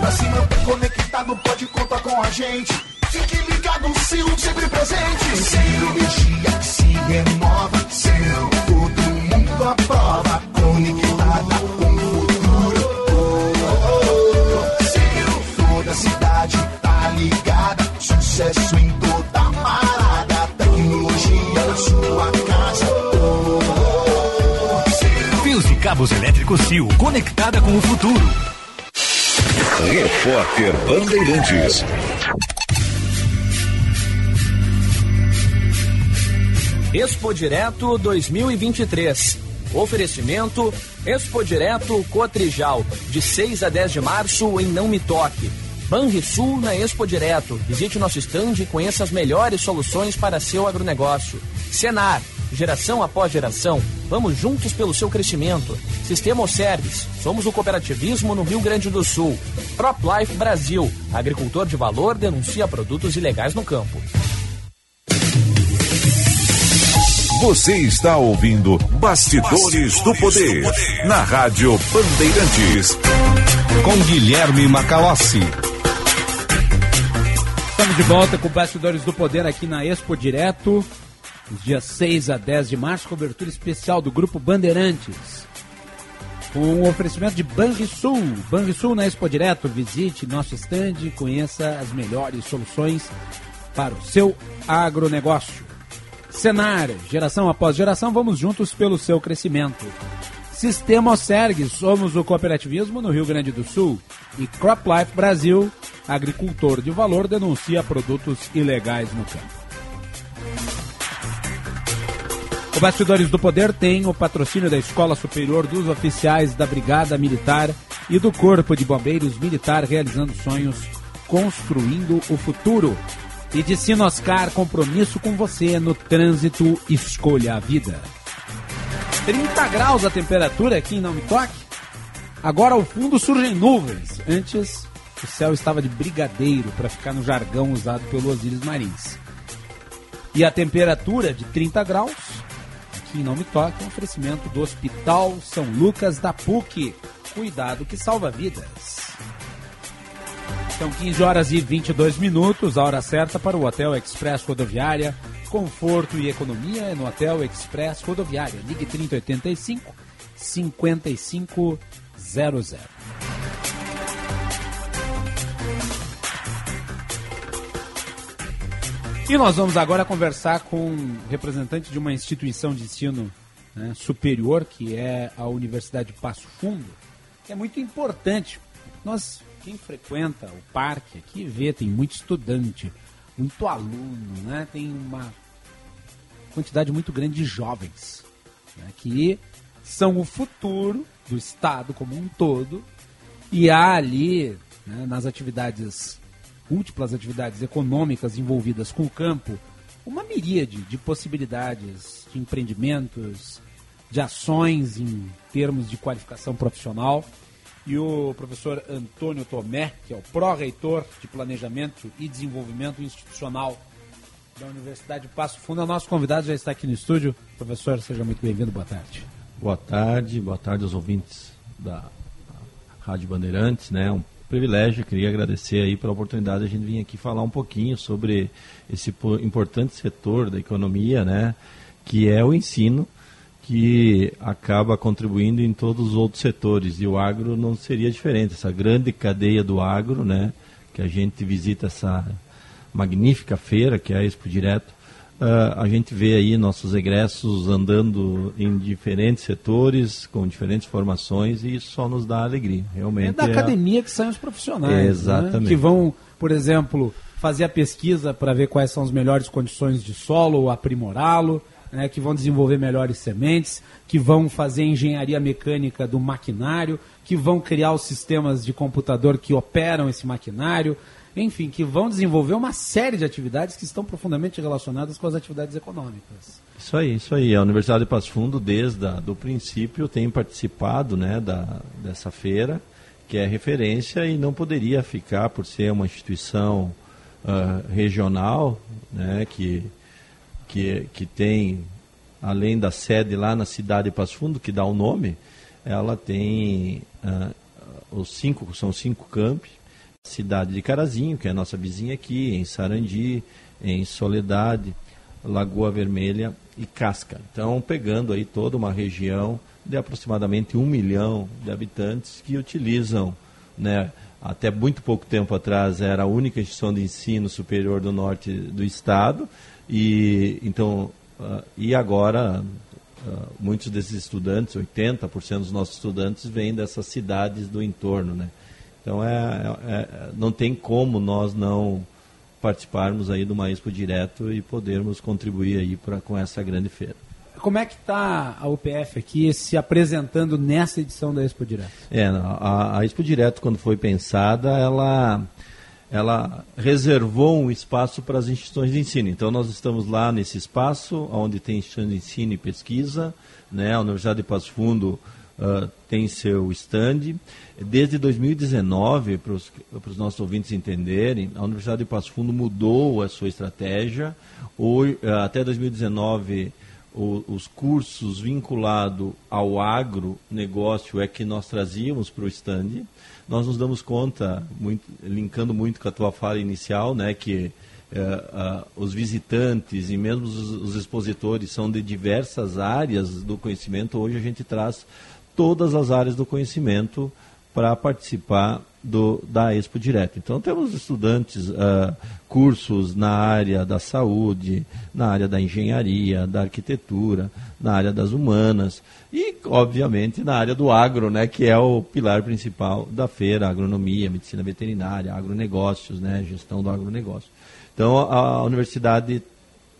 Pra se manter conectado, pode contar com a gente. Fique ligado, Sil, sempre presente. Que se renova. Seu, todo mundo aprova. Conectada com o futuro. Oh, oh, oh. Toda cidade tá ligada. Sucesso em toda parada. Tecnologia na sua casa. Fios e cabos elétricos Sil, conectada com o futuro. Repórter Bandeirantes. Expo Direto 2023. Oferecimento Expo Direto Cotrijal, de 6 a 10 de março em Não Me Toque. Banrisul na Expo Direto. Visite nosso estande e conheça as melhores soluções para seu agronegócio. Senar, geração após geração, vamos juntos pelo seu crescimento. Sistema Service, somos o cooperativismo no Rio Grande do Sul. Crop Life Brasil, agricultor de valor denuncia produtos ilegais no campo. Você está ouvindo Bastidores, do, Poder, do Poder na Rádio Bandeirantes. Com Guilherme Macalossi. Estamos de volta com Bastidores do Poder aqui na Expo Direto. Os dias 6 a 10 de março, cobertura especial do Grupo Bandeirantes. Com o oferecimento de Banrisul. Banrisul na Expo Direto. Visite nosso stand, conheça as melhores soluções para o seu agronegócio. Senar, geração após geração, vamos juntos pelo seu crescimento. Sistema Oserg, somos o cooperativismo no Rio Grande do Sul. E CropLife Brasil, agricultor de valor, denuncia produtos ilegais no campo. O Bastidores do Poder tem o patrocínio da Escola Superior dos Oficiais da Brigada Militar e do Corpo de Bombeiros Militar realizando sonhos, construindo o futuro. E de Sinoscar, compromisso com você no trânsito, escolha a vida. 30 graus a temperatura aqui em Não Me Toque. Agora ao fundo surgem nuvens. Antes o céu estava de brigadeiro, para ficar no jargão usado pelo Osiris Marins. E a temperatura de 30 graus, aqui em Não Me Toque, é um oferecimento do Hospital São Lucas da PUC. Cuidado que salva vidas. São 15 horas e 22 minutos, a hora certa para o Hotel Express Rodoviária. Conforto e economia é no Hotel Express Rodoviária. Ligue 3085 5500. E nós vamos agora conversar com um representante de uma instituição de ensino né, superior, que é a Universidade de Passo Fundo, que é muito importante. Nós, quem frequenta o parque aqui, vê, tem muito estudante, muito aluno, né, tem uma quantidade muito grande de jovens, né, que são o futuro do Estado como um todo, e há ali, né, nas atividades múltiplas atividades econômicas envolvidas com o campo, uma miríade de possibilidades de empreendimentos, de ações em termos de qualificação profissional. E o professor Antônio Tomé, que é o pró-reitor de Planejamento e Desenvolvimento Institucional da Universidade de Passo Fundo, é o nosso convidado, já está aqui no estúdio. Professor, seja muito bem-vindo, boa tarde. Boa tarde, boa tarde aos ouvintes da Rádio Bandeirantes, né? Um privilégio, queria agradecer aí pela oportunidade de a gente vir aqui falar um pouquinho sobre esse importante setor da economia, né, que é o ensino, que acaba contribuindo em todos os outros setores. E o agro não seria diferente, essa grande cadeia do agro, né, que a gente visita essa magnífica feira que é a Expo Direto, Uh, a gente vê aí nossos egressos andando em diferentes setores, com diferentes formações, e isso só nos dá alegria. Realmente é da é academia que saem os profissionais. É, exatamente. Né? Que vão, por exemplo, fazer a pesquisa para ver quais são as melhores condições de solo, aprimorá-lo, né? que vão desenvolver melhores sementes, que vão fazer engenharia mecânica do maquinário, que vão criar os sistemas de computador que operam esse maquinário enfim, que vão desenvolver uma série de atividades que estão profundamente relacionadas com as atividades econômicas. Isso aí, isso aí. A Universidade de Passo Fundo, desde o princípio, tem participado né, da, dessa feira, que é referência e não poderia ficar por ser uma instituição uh, regional, né, que, que, que tem, além da sede lá na cidade de Passo Fundo, que dá o nome, ela tem uh, os cinco, são cinco campi, cidade de Carazinho, que é a nossa vizinha aqui, em Sarandi, em Soledade, Lagoa Vermelha e Casca. Então, pegando aí toda uma região de aproximadamente um milhão de habitantes que utilizam, né, até muito pouco tempo atrás era a única instituição de ensino superior do norte do estado e então uh, e agora uh, muitos desses estudantes, 80% dos nossos estudantes vêm dessas cidades do entorno, né? Então é, é, é, não tem como nós não participarmos aí do uma Expo direto e podermos contribuir aí pra, com essa grande feira. Como é que está a UPF aqui se apresentando nessa edição da Expo Direto? É, a, a Expo Direto, quando foi pensada, ela, ela reservou um espaço para as instituições de ensino. Então, nós estamos lá nesse espaço, onde tem instituições de ensino e pesquisa. Né? A Universidade de Passo Fundo uh, tem seu stand. Desde 2019, para os nossos ouvintes entenderem, a Universidade de Passo Fundo mudou a sua estratégia. Hoje, uh, até 2019, o, os cursos vinculados ao agronegócio é que nós trazíamos para o stand. Nós nos damos conta, muito, linkando muito com a tua fala inicial, né, que uh, os visitantes e mesmo os, os expositores são de diversas áreas do conhecimento. Hoje a gente traz todas as áreas do conhecimento para participar do, da Expo Direto. Então temos estudantes, uh, cursos na área da saúde, na área da engenharia, da arquitetura, na área das humanas e, obviamente, na área do agro, né, que é o pilar principal da feira, agronomia, medicina veterinária, agronegócios, né, gestão do agronegócio. Então, a, a universidade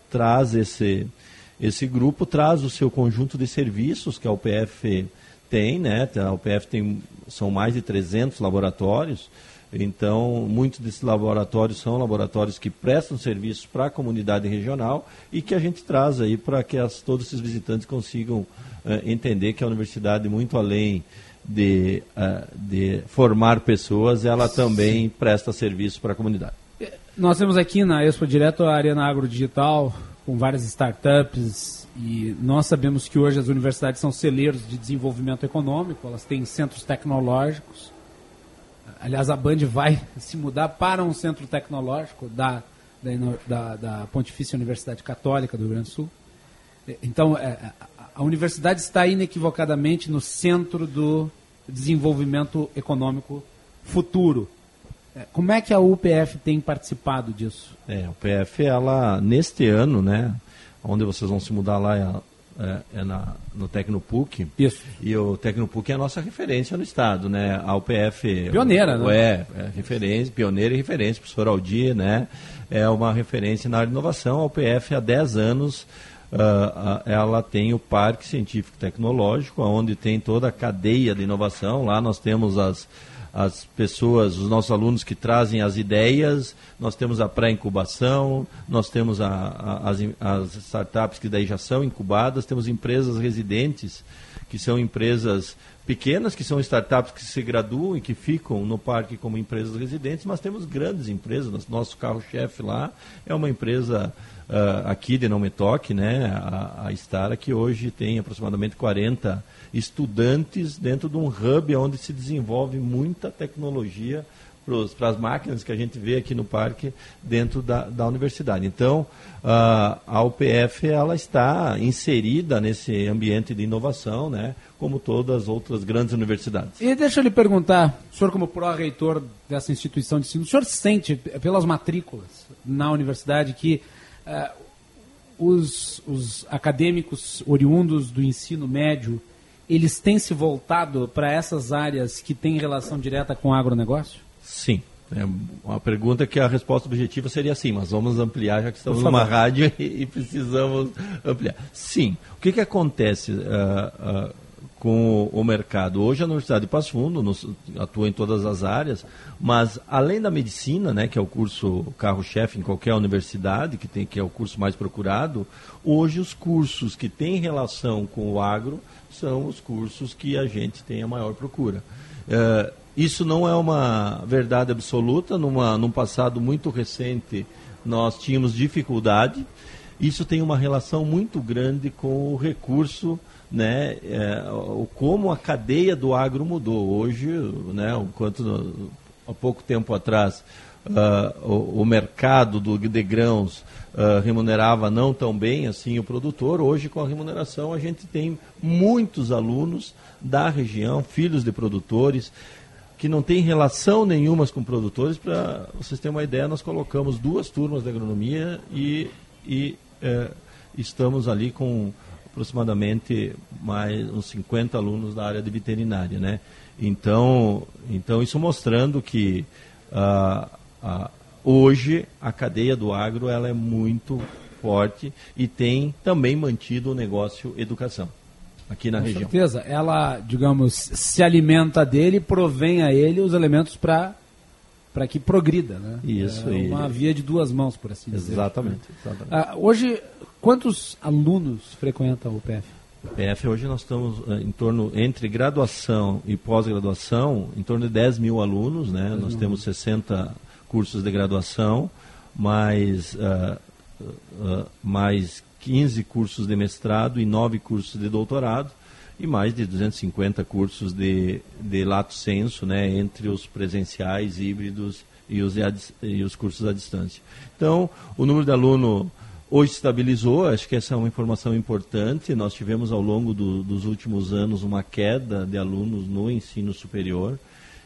traz esse, esse grupo, traz o seu conjunto de serviços que a UPF tem, né? A UPF tem, são mais de 300 laboratórios, então muitos desses laboratórios são laboratórios que prestam serviços para a comunidade regional e que a gente traz aí para que as, todos esses visitantes consigam uh, entender que a universidade, muito além de, uh, de formar pessoas, ela também presta serviço para a comunidade. Nós temos aqui na Expo Direto a Arena Agro Digital, com várias startups, e nós sabemos que hoje as universidades são celeiros de desenvolvimento econômico, elas têm centros tecnológicos. Aliás, a Band vai se mudar para um centro tecnológico da, da, da Pontifícia Universidade Católica do Rio Grande do Sul. Então, é, a universidade está inequivocadamente no centro do desenvolvimento econômico futuro como é que a UPF tem participado disso? É, a UPF, ela, neste ano, né, onde vocês vão se mudar lá é, é, é na, no Tecnopuc. Isso. E o Tecnopuc é a nossa referência no estado, né? A UPF... Pioneira, o, né? É, é referência, pioneira e referência. Professor Aldir, né? É uma referência na área de inovação. A UPF, há 10 anos, uh, ela tem o Parque Científico Tecnológico, onde tem toda a cadeia de inovação. Lá nós temos as as pessoas, os nossos alunos que trazem as ideias, nós temos a pré-incubação, nós temos a, a, as, as startups que daí já são incubadas, temos empresas residentes, que são empresas pequenas, que são startups que se graduam e que ficam no parque como empresas residentes, mas temos grandes empresas, nosso carro-chefe lá é uma empresa uh, aqui de Não Me Toque, né, a, a Stara, que hoje tem aproximadamente 40 estudantes dentro de um hub onde se desenvolve muita tecnologia para as máquinas que a gente vê aqui no parque dentro da, da universidade. Então, a UPF ela está inserida nesse ambiente de inovação, né, como todas as outras grandes universidades. E deixa eu lhe perguntar, o senhor como pró-reitor dessa instituição de ensino, o senhor sente pelas matrículas na universidade que uh, os, os acadêmicos oriundos do ensino médio eles têm se voltado para essas áreas que têm relação direta com o agronegócio? Sim. É uma pergunta que a resposta objetiva seria sim, mas vamos ampliar, já que estamos numa rádio e, e, precisamos ampliar. Sim. O que, que acontece uh, uh, com o, o, mercado? Hoje a Universidade de Passo Fundo nos, atua em todas as áreas, mas além da medicina, né, que é o curso carro-chefe em qualquer universidade, que, tem, que é o curso mais procurado, hoje os cursos que têm relação com o agro são os cursos que a gente tem a maior procura. Uh, isso não é uma verdade absoluta. Numa, num passado muito recente, nós tínhamos dificuldade. Isso tem uma relação muito grande com o recurso, né, é, como a cadeia do agro mudou. Hoje, né, enquanto há pouco tempo atrás uh, o, o, mercado do, de grãos uh, remunerava não tão bem assim o produtor, hoje com a remuneração a gente tem muitos alunos da região, filhos de produtores, que não têm relação nenhuma com produtores. Para vocês terem uma ideia, nós colocamos duas turmas de agronomia e, e é, estamos ali com aproximadamente mais uns 50 alunos da área de veterinária, né? Então, então isso mostrando que uh, uh, hoje a cadeia do agro ela é muito forte e tem também mantido o negócio educação aqui na Com região. Com certeza. Ela, digamos, se alimenta dele, provém a ele os elementos para para que progrida, né? Isso. É uma e... via de duas mãos, por assim dizer. Exatamente. exatamente. Ah, hoje, quantos alunos frequentam o PF? O PF hoje nós estamos uh, em torno, entre graduação e pós-graduação, em torno de 10 mil alunos, né? Nós mil. temos 60 cursos de graduação, mais, uh, uh, mais 15 cursos de mestrado e 9 cursos de doutorado e mais de 250 cursos de, de lato senso, né, entre os presenciais, híbridos e os, e os cursos à distância. Então, o número de aluno hoje estabilizou, acho que essa é uma informação importante. Nós tivemos ao longo do, dos últimos anos uma queda de alunos no ensino superior.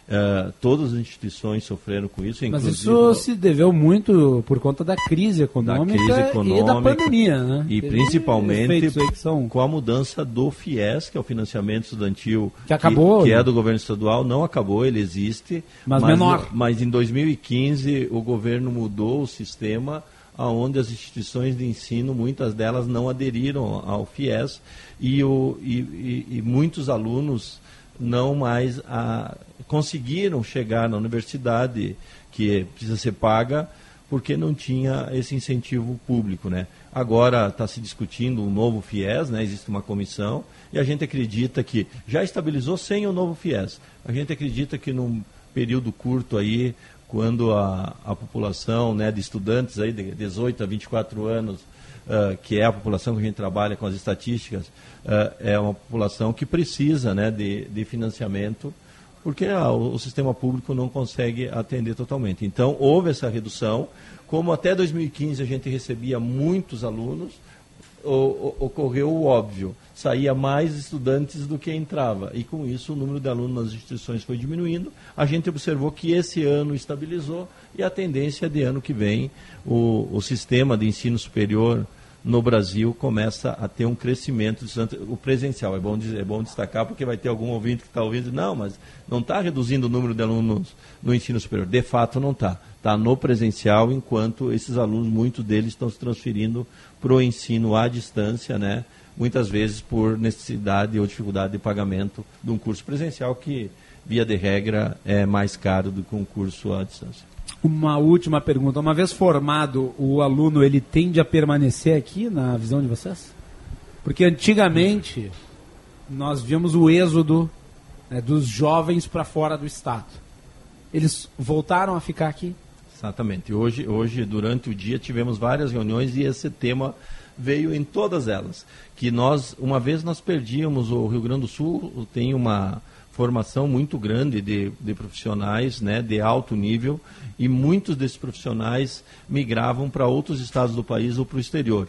Uh, todas as instituições sofreram com isso. Mas isso se deveu muito por conta da crise econômica, da crise econômica e da pandemia, né? E Teve principalmente são... com a mudança do FIES, que é o financiamento estudantil que acabou, que, que é do governo estadual, não acabou, ele existe, mas, mas menor. Mas em 2015 o governo mudou o sistema aonde as instituições de ensino, muitas delas não aderiram ao FIES e, o, e, e, e muitos alunos não mais a, conseguiram chegar na universidade, que precisa ser paga, porque não tinha esse incentivo público. Né? Agora está se discutindo um novo FIES, né? existe uma comissão, e a gente acredita que já estabilizou sem o novo FIES. A gente acredita que num período curto aí, quando a, a população né, de estudantes aí de 18 a 24 anos, uh, que é a população que a gente trabalha com as estatísticas, uh, é uma população que precisa né, de, de financiamento, porque a, o, o sistema público não consegue atender totalmente. Então, houve essa redução. Como até 2015 a gente recebia muitos alunos, o, ocorreu o óbvio, saía mais estudantes do que entrava. E com isso o número de alunos nas instituições foi diminuindo. A gente observou que esse ano estabilizou e a tendência é de ano que vem o, o sistema de ensino superior no Brasil começa a ter um crescimento o presencial. É bom, é bom destacar porque vai ter algum ouvinte que está ouvindo não, mas não está reduzindo o número de alunos no ensino superior. De fato, não está. Está no presencial, enquanto esses alunos, muitos deles estão se transferindo para o ensino à distância, né? muitas vezes por necessidade ou dificuldade de pagamento de um curso presencial que, via de regra, é mais caro do que um curso à distância. Uma última pergunta. Uma vez formado, o aluno ele tende a permanecer aqui na visão de vocês? Porque antigamente nós víamos o êxodo né, dos jovens para fora do estado. Eles voltaram a ficar aqui? Exatamente. Hoje, hoje, durante o dia, tivemos várias reuniões e esse tema veio em todas elas. Que nós, uma vez nós perdíamos o Rio Grande do Sul, tem uma formação muito grande de, de profissionais né, de alto nível e muitos desses profissionais migravam para outros estados do país ou para o exterior.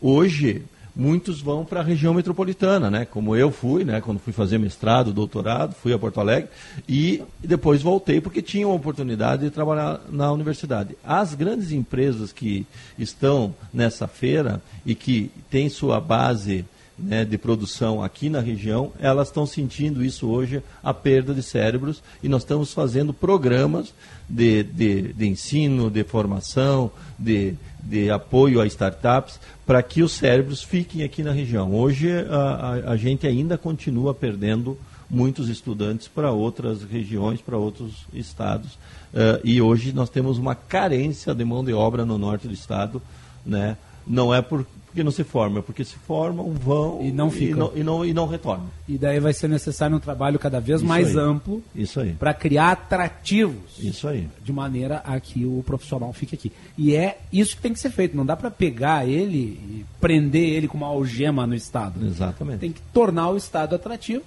Hoje, muitos vão para a região metropolitana, né? Como eu fui, né? Quando fui fazer mestrado, doutorado, fui a Porto Alegre e depois voltei porque tinha uma oportunidade de trabalhar na universidade. As grandes empresas que estão nessa feira e que têm sua base né, de produção aqui na região, elas estão sentindo isso hoje, a perda de cérebros, e nós estamos fazendo programas de, de, de ensino, de formação, de, de apoio a startups, para que os cérebros fiquem aqui na região. Hoje a, a, a gente ainda continua perdendo muitos estudantes para outras regiões, para outros estados. Uh, e hoje nós temos uma carência de mão de obra no norte do estado. Né? Não é por, porque não se formam, é porque se formam, vão e não ficam. E não, e não, e não retornam. E daí vai ser necessário um trabalho cada vez isso mais aí. amplo isso aí para criar atrativos. Isso aí. De maneira a que o profissional fique aqui. E é isso que tem que ser feito. Não dá para pegar ele e prender ele com uma algema no Estado. Exatamente. Tem que tornar o Estado atrativo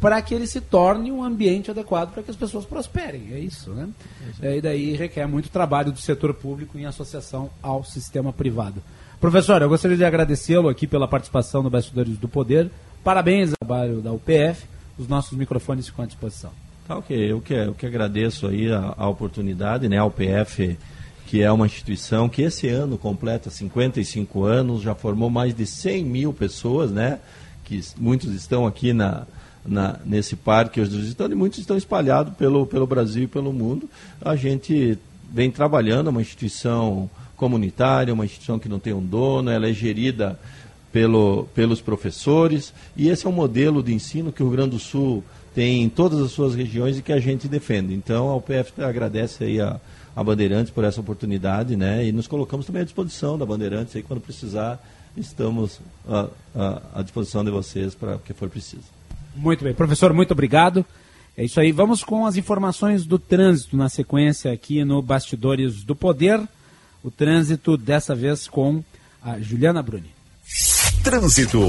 para que ele se torne um ambiente adequado para que as pessoas prosperem. É isso, né? É e daí requer muito trabalho do setor público em associação ao sistema privado. Professor, eu gostaria de agradecê-lo aqui pela participação no Bastidores do Poder. Parabéns ao trabalho da UPF. Os nossos microfones ficam à disposição. Tá ok, eu que, eu que agradeço aí a, a oportunidade, né? A UPF, que é uma instituição que esse ano completa 55 anos, já formou mais de 100 mil pessoas, né? Que muitos estão aqui na, na, nesse parque hoje visitando e muitos estão espalhados pelo, pelo Brasil e pelo mundo. A gente vem trabalhando, é uma instituição comunitária, uma instituição que não tem um dono, ela é gerida pelo, pelos professores, e esse é um modelo de ensino que o Rio Grande do Sul tem em todas as suas regiões e que a gente defende. Então a UPF agradece aí a, a Bandeirantes por essa oportunidade, né? E nos colocamos também à disposição da Bandeirantes aí quando precisar, estamos à, à, à disposição de vocês para o que for preciso. Muito bem, professor, muito obrigado. É isso aí. Vamos com as informações do trânsito na sequência aqui no Bastidores do Poder. O trânsito dessa vez com a Juliana Bruni. Trânsito.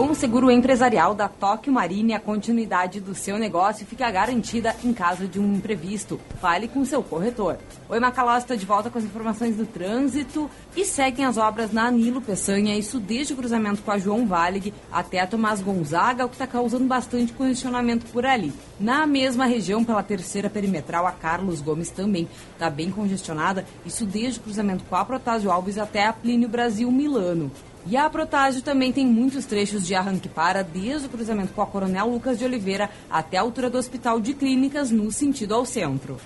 Com o seguro empresarial da Tóquio Marine, a continuidade do seu negócio fica garantida em caso de um imprevisto. Fale com seu corretor. Oi, Macalós, de volta com as informações do trânsito e seguem as obras na Anilo Peçanha, isso desde o cruzamento com a João Valig até a Tomás Gonzaga, o que está causando bastante congestionamento por ali. Na mesma região, pela terceira perimetral, a Carlos Gomes também está bem congestionada, isso desde o cruzamento com a Protásio Alves até a Plínio Brasil Milano. E a Protásio também tem muitos trechos de arranque para, desde o cruzamento com a Coronel Lucas de Oliveira até a altura do Hospital de Clínicas, no sentido ao centro.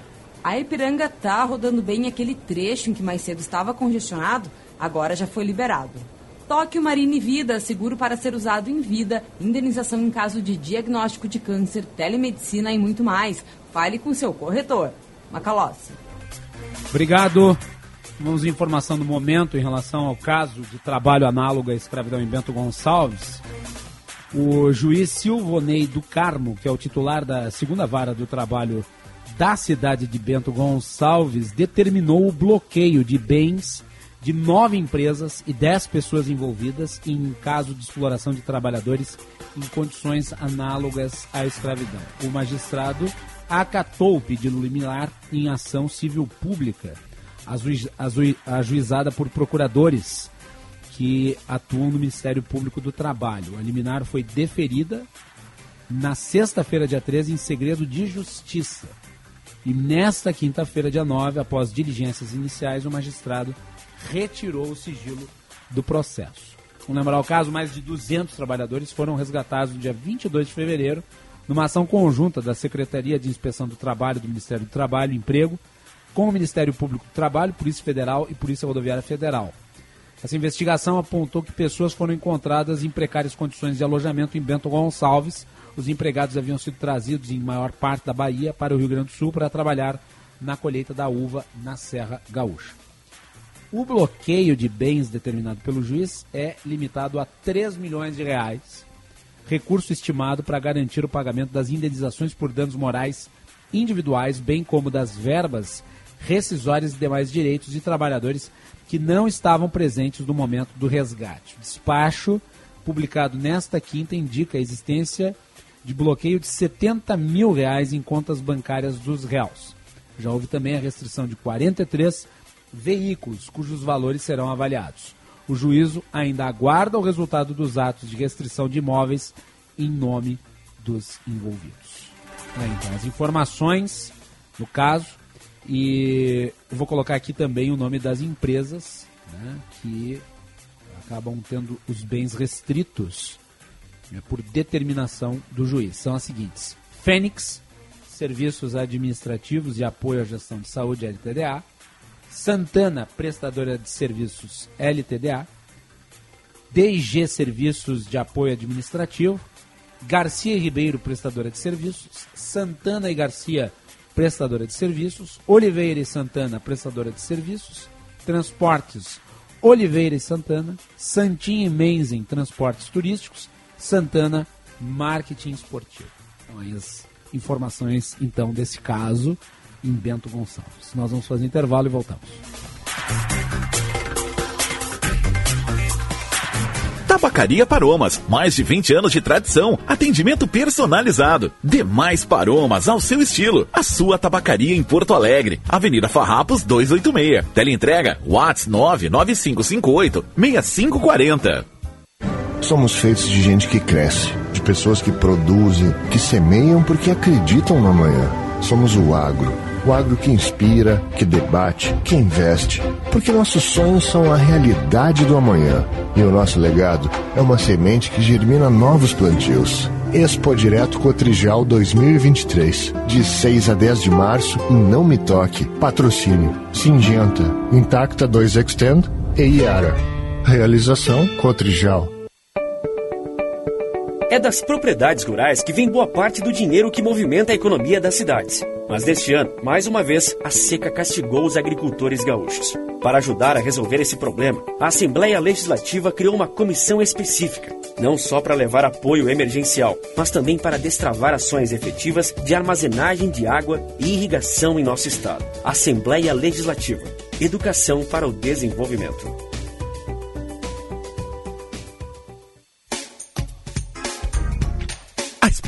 A Ipiranga está rodando bem aquele trecho em que mais cedo estava congestionado, agora já foi liberado. Tóquio Marine Vida, seguro para ser usado em vida, indenização em caso de diagnóstico de câncer, telemedicina e muito mais. Fale com seu corretor. Macalossi. Obrigado. Vamos informação do momento em relação ao caso de trabalho análogo à escravidão em Bento Gonçalves. O juiz Silvonei do Carmo, que é o titular da segunda vara do trabalho da cidade de Bento Gonçalves, determinou o bloqueio de bens de nove empresas e dez pessoas envolvidas em caso de exploração de trabalhadores em condições análogas à escravidão. O magistrado acatou o pedido liminar em ação civil pública ajuizada por procuradores que atuam no Ministério Público do Trabalho. A liminar foi deferida na sexta-feira, dia 13, em segredo de justiça. E nesta quinta-feira, dia 9, após diligências iniciais, o magistrado retirou o sigilo do processo. Vamos lembrar o caso, mais de 200 trabalhadores foram resgatados no dia 22 de fevereiro, numa ação conjunta da Secretaria de Inspeção do Trabalho do Ministério do Trabalho e Emprego com o Ministério Público do Trabalho, Polícia Federal e Polícia Rodoviária Federal. Essa investigação apontou que pessoas foram encontradas em precárias condições de alojamento em Bento Gonçalves. Os empregados haviam sido trazidos em maior parte da Bahia para o Rio Grande do Sul para trabalhar na colheita da uva na Serra Gaúcha. O bloqueio de bens determinado pelo juiz é limitado a 3 milhões de reais, recurso estimado para garantir o pagamento das indenizações por danos morais individuais, bem como das verbas rescisórias e demais direitos de trabalhadores que não estavam presentes no momento do resgate. O despacho, publicado nesta quinta, indica a existência de bloqueio de 70 mil reais em contas bancárias dos réus. Já houve também a restrição de 43 veículos, cujos valores serão avaliados. O juízo ainda aguarda o resultado dos atos de restrição de imóveis em nome dos envolvidos. Então, as informações no caso e vou colocar aqui também o nome das empresas né, que acabam tendo os bens restritos né, por determinação do juiz. São as seguintes: Fênix, Serviços Administrativos e Apoio à Gestão de Saúde, LTDA. Santana, Prestadora de Serviços, LTDA. DG Serviços de Apoio Administrativo. Garcia Ribeiro, Prestadora de Serviços. Santana e Garcia, prestadora de serviços, Oliveira e Santana, prestadora de serviços, Transportes Oliveira e Santana, Santinha e Menzen, transportes turísticos, Santana, marketing esportivo. Então, aí as informações, então, desse caso em Bento Gonçalves. Nós vamos fazer intervalo e voltamos. Tabacaria Paromas, mais de 20 anos de tradição, atendimento personalizado. Demais Paromas ao seu estilo. A sua tabacaria em Porto Alegre, Avenida Farrapos 286. Teleentrega Whats 99558 6540. Somos feitos de gente que cresce, de pessoas que produzem, que semeiam porque acreditam no amanhã. Somos o agro o agro que inspira, que debate, que investe. Porque nossos sonhos são a realidade do amanhã. E o nosso legado é uma semente que germina novos plantios. Expo Direto Cotrijal 2023. De 6 a 10 de março em Não Me Toque. Patrocínio. Singenta. Intacta 2 Extend e Iara. Realização Cotrijal. É das propriedades rurais que vem boa parte do dinheiro que movimenta a economia das cidades. Mas deste ano, mais uma vez, a seca castigou os agricultores gaúchos. Para ajudar a resolver esse problema, a Assembleia Legislativa criou uma comissão específica, não só para levar apoio emergencial, mas também para destravar ações efetivas de armazenagem de água e irrigação em nosso estado. Assembleia Legislativa. Educação para o desenvolvimento.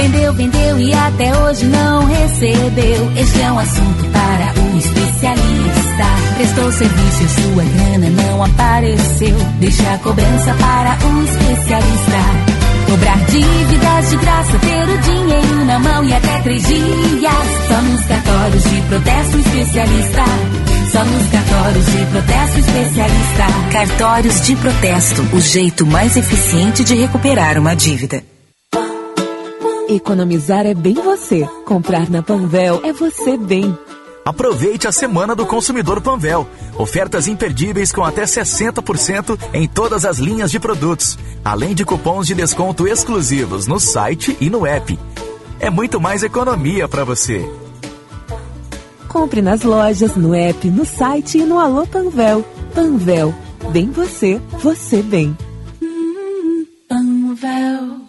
Vendeu, vendeu e até hoje não recebeu. Este é um assunto para o especialista. Prestou serviço e sua grana não apareceu. Deixa a cobrança para o especialista. Cobrar dívidas de graça, ter o dinheiro na mão e até três dias. Só nos cartórios de protesto especialista. Só nos cartórios de protesto especialista. Cartórios de protesto, o jeito mais eficiente de recuperar uma dívida. Economizar é bem você. Comprar na Panvel é você bem. Aproveite a Semana do Consumidor Panvel. Ofertas imperdíveis com até 60% em todas as linhas de produtos, além de cupons de desconto exclusivos no site e no app. É muito mais economia para você. Compre nas lojas, no app, no site e no Alô Panvel. Panvel, bem você, você bem. Panvel.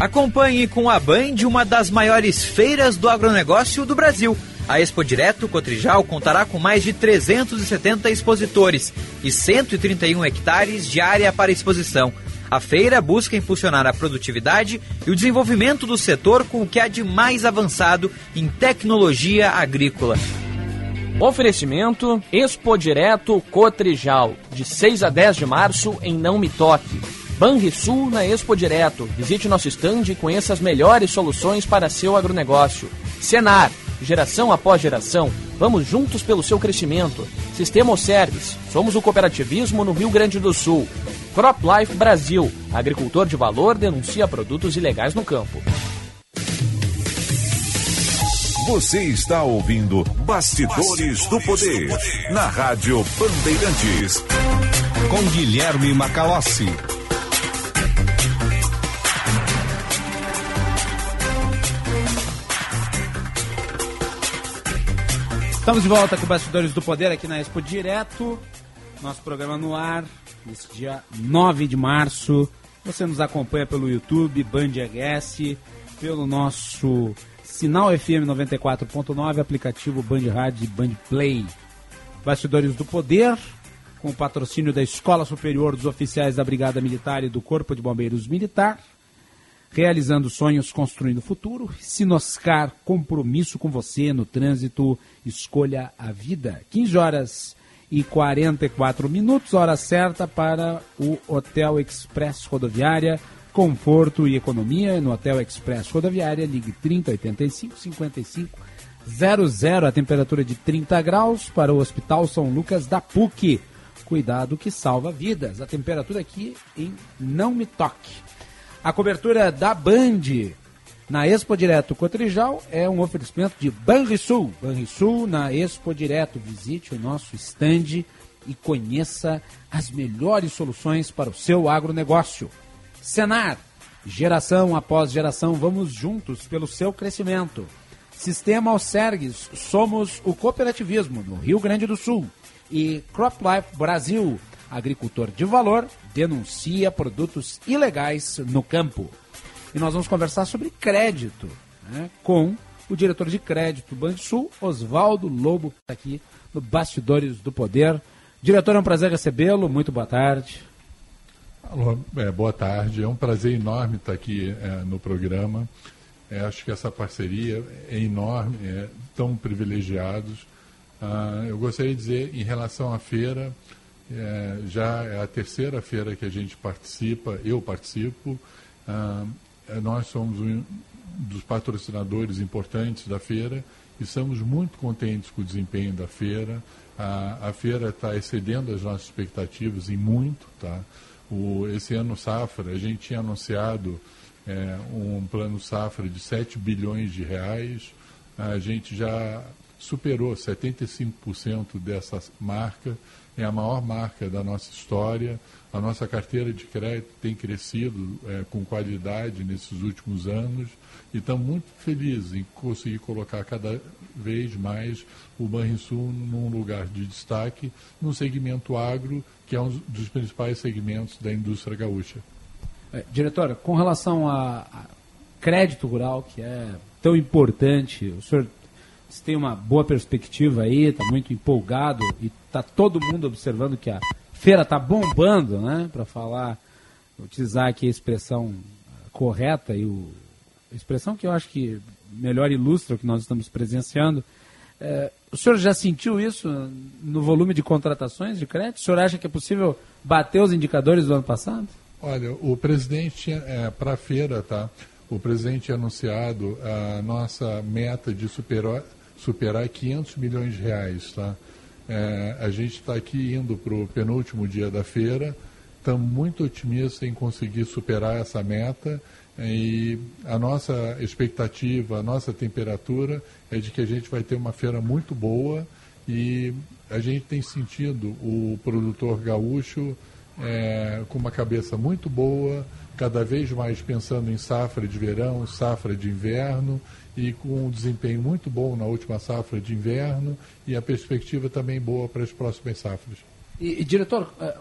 Acompanhe com a Band uma das maiores feiras do agronegócio do Brasil. A Expo Direto Cotrijal contará com mais de 370 expositores e 131 hectares de área para exposição. A feira busca impulsionar a produtividade e o desenvolvimento do setor com o que há de mais avançado em tecnologia agrícola. Oferecimento Expo Direto Cotrijal, de 6 a 10 de março em Não Me Toque. Banrisul na Expo Direto. Visite nosso stand e conheça as melhores soluções para seu agronegócio. Senar, geração após geração, vamos juntos pelo seu crescimento. Sistema Service, somos o cooperativismo no Rio Grande do Sul. Crop Life Brasil, agricultor de valor denuncia produtos ilegais no campo. Você está ouvindo Bastidores, do, Poder, na Rádio Bandeirantes. Com Guilherme Macalossi. Estamos de volta com Bastidores do Poder aqui na Expo Direto. Nosso programa no ar, nesse dia 9 de março. Você nos acompanha pelo YouTube, Band RS, pelo nosso Sinal FM 94.9, aplicativo Band Rádio e Band Play. Bastidores do Poder, com o patrocínio da Escola Superior dos Oficiais da Brigada Militar e do Corpo de Bombeiros Militar. Realizando sonhos, construindo futuro. Sinoscar, compromisso com você no trânsito. Escolha a vida. 15 horas e 44 minutos, hora certa para o Hotel Express Rodoviária. Conforto e economia no Hotel Express Rodoviária. Ligue 3085 55 00. A temperatura de 30 graus para o Hospital São Lucas da PUC. Cuidado que salva vidas. A temperatura aqui em Não Me Toque. A cobertura da Band na Expo Direto Cotrijal é um oferecimento de Banrisul. Banrisul na Expo Direto. Visite o nosso stand e conheça as melhores soluções para o seu agronegócio. Senar, geração após geração, vamos juntos pelo seu crescimento. Sistema Alcergues, somos o cooperativismo no Rio Grande do Sul. E CropLife Brasil, agricultor de valor, denuncia produtos ilegais no campo. E nós vamos conversar sobre crédito né, com o diretor de crédito do Banco Sul, Oswaldo Lobo, tá aqui no Bastidores do Poder. Diretor, é um prazer recebê-lo. Muito boa tarde. Alô, é, boa tarde. É um prazer enorme estar aqui é, no programa. É, acho que essa parceria é enorme, é, tão privilegiados. Ah, eu gostaria de dizer, em relação à feira, é, já é a terceira feira que a gente participa, eu participo. Ah, nós somos um dos patrocinadores importantes da feira e estamos muito contentes com o desempenho da feira. A, a feira está excedendo as nossas expectativas em muito. Tá? O, esse ano safra, a gente tinha anunciado é, um plano safra de 7 bilhões de reais. A gente já superou 75% dessa marca é a maior marca da nossa história. A nossa carteira de crédito tem crescido é, com qualidade nesses últimos anos e estamos muito felizes em conseguir colocar cada vez mais o Banrisul num lugar de destaque no segmento agro, que é um dos principais segmentos da indústria gaúcha. É, diretor, com relação a, crédito rural, que é tão importante, o senhor tem uma boa perspectiva aí, está muito empolgado e está todo mundo observando que a feira está bombando, né? Para falar, utilizar aqui a expressão correta e o, a expressão que eu acho que melhor ilustra o que nós estamos presenciando. É, o senhor já sentiu isso no volume de contratações de crédito? O senhor acha que é possível bater os indicadores do ano passado? Olha, o presidente, é, para a feira, tá? O presidente anunciado a nossa meta de superar, superar 500 milhões de reais, tá? É, a gente está aqui indo para o penúltimo dia da feira, estamos muito otimistas em conseguir superar essa meta. E a nossa expectativa, a nossa temperatura é de que a gente vai ter uma feira muito boa. E a gente tem sentido o produtor gaúcho é, com uma cabeça muito boa, cada vez mais pensando em safra de verão, safra de inverno e com um desempenho muito bom na última safra de inverno e a perspectiva também boa para as próximas safras. E, e diretor, eh,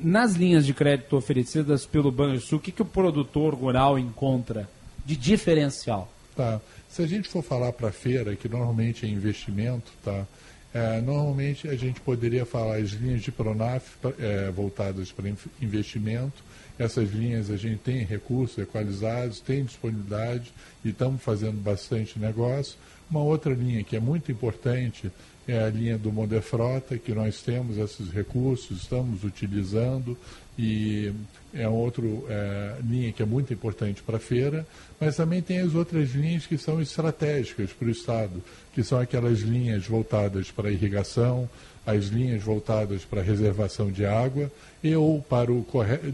nas linhas de crédito oferecidas pelo Banrisul, o que, que o produtor rural encontra de diferencial? Tá. Se a gente for falar para a feira, que normalmente é investimento, tá? É, normalmente a gente poderia falar as linhas de Pronaf é, voltadas para investimento. Essas linhas a gente tem recursos equalizados, tem disponibilidade e estamos fazendo bastante negócio. Uma outra linha que é muito importante é a linha do Moderfrota, que nós temos esses recursos, estamos utilizando e é outra é, linha que é muito importante para a feira, mas também tem as outras linhas que são estratégicas para o Estado, que são aquelas linhas voltadas para irrigação, as linhas voltadas para a reservação de água e ou para o,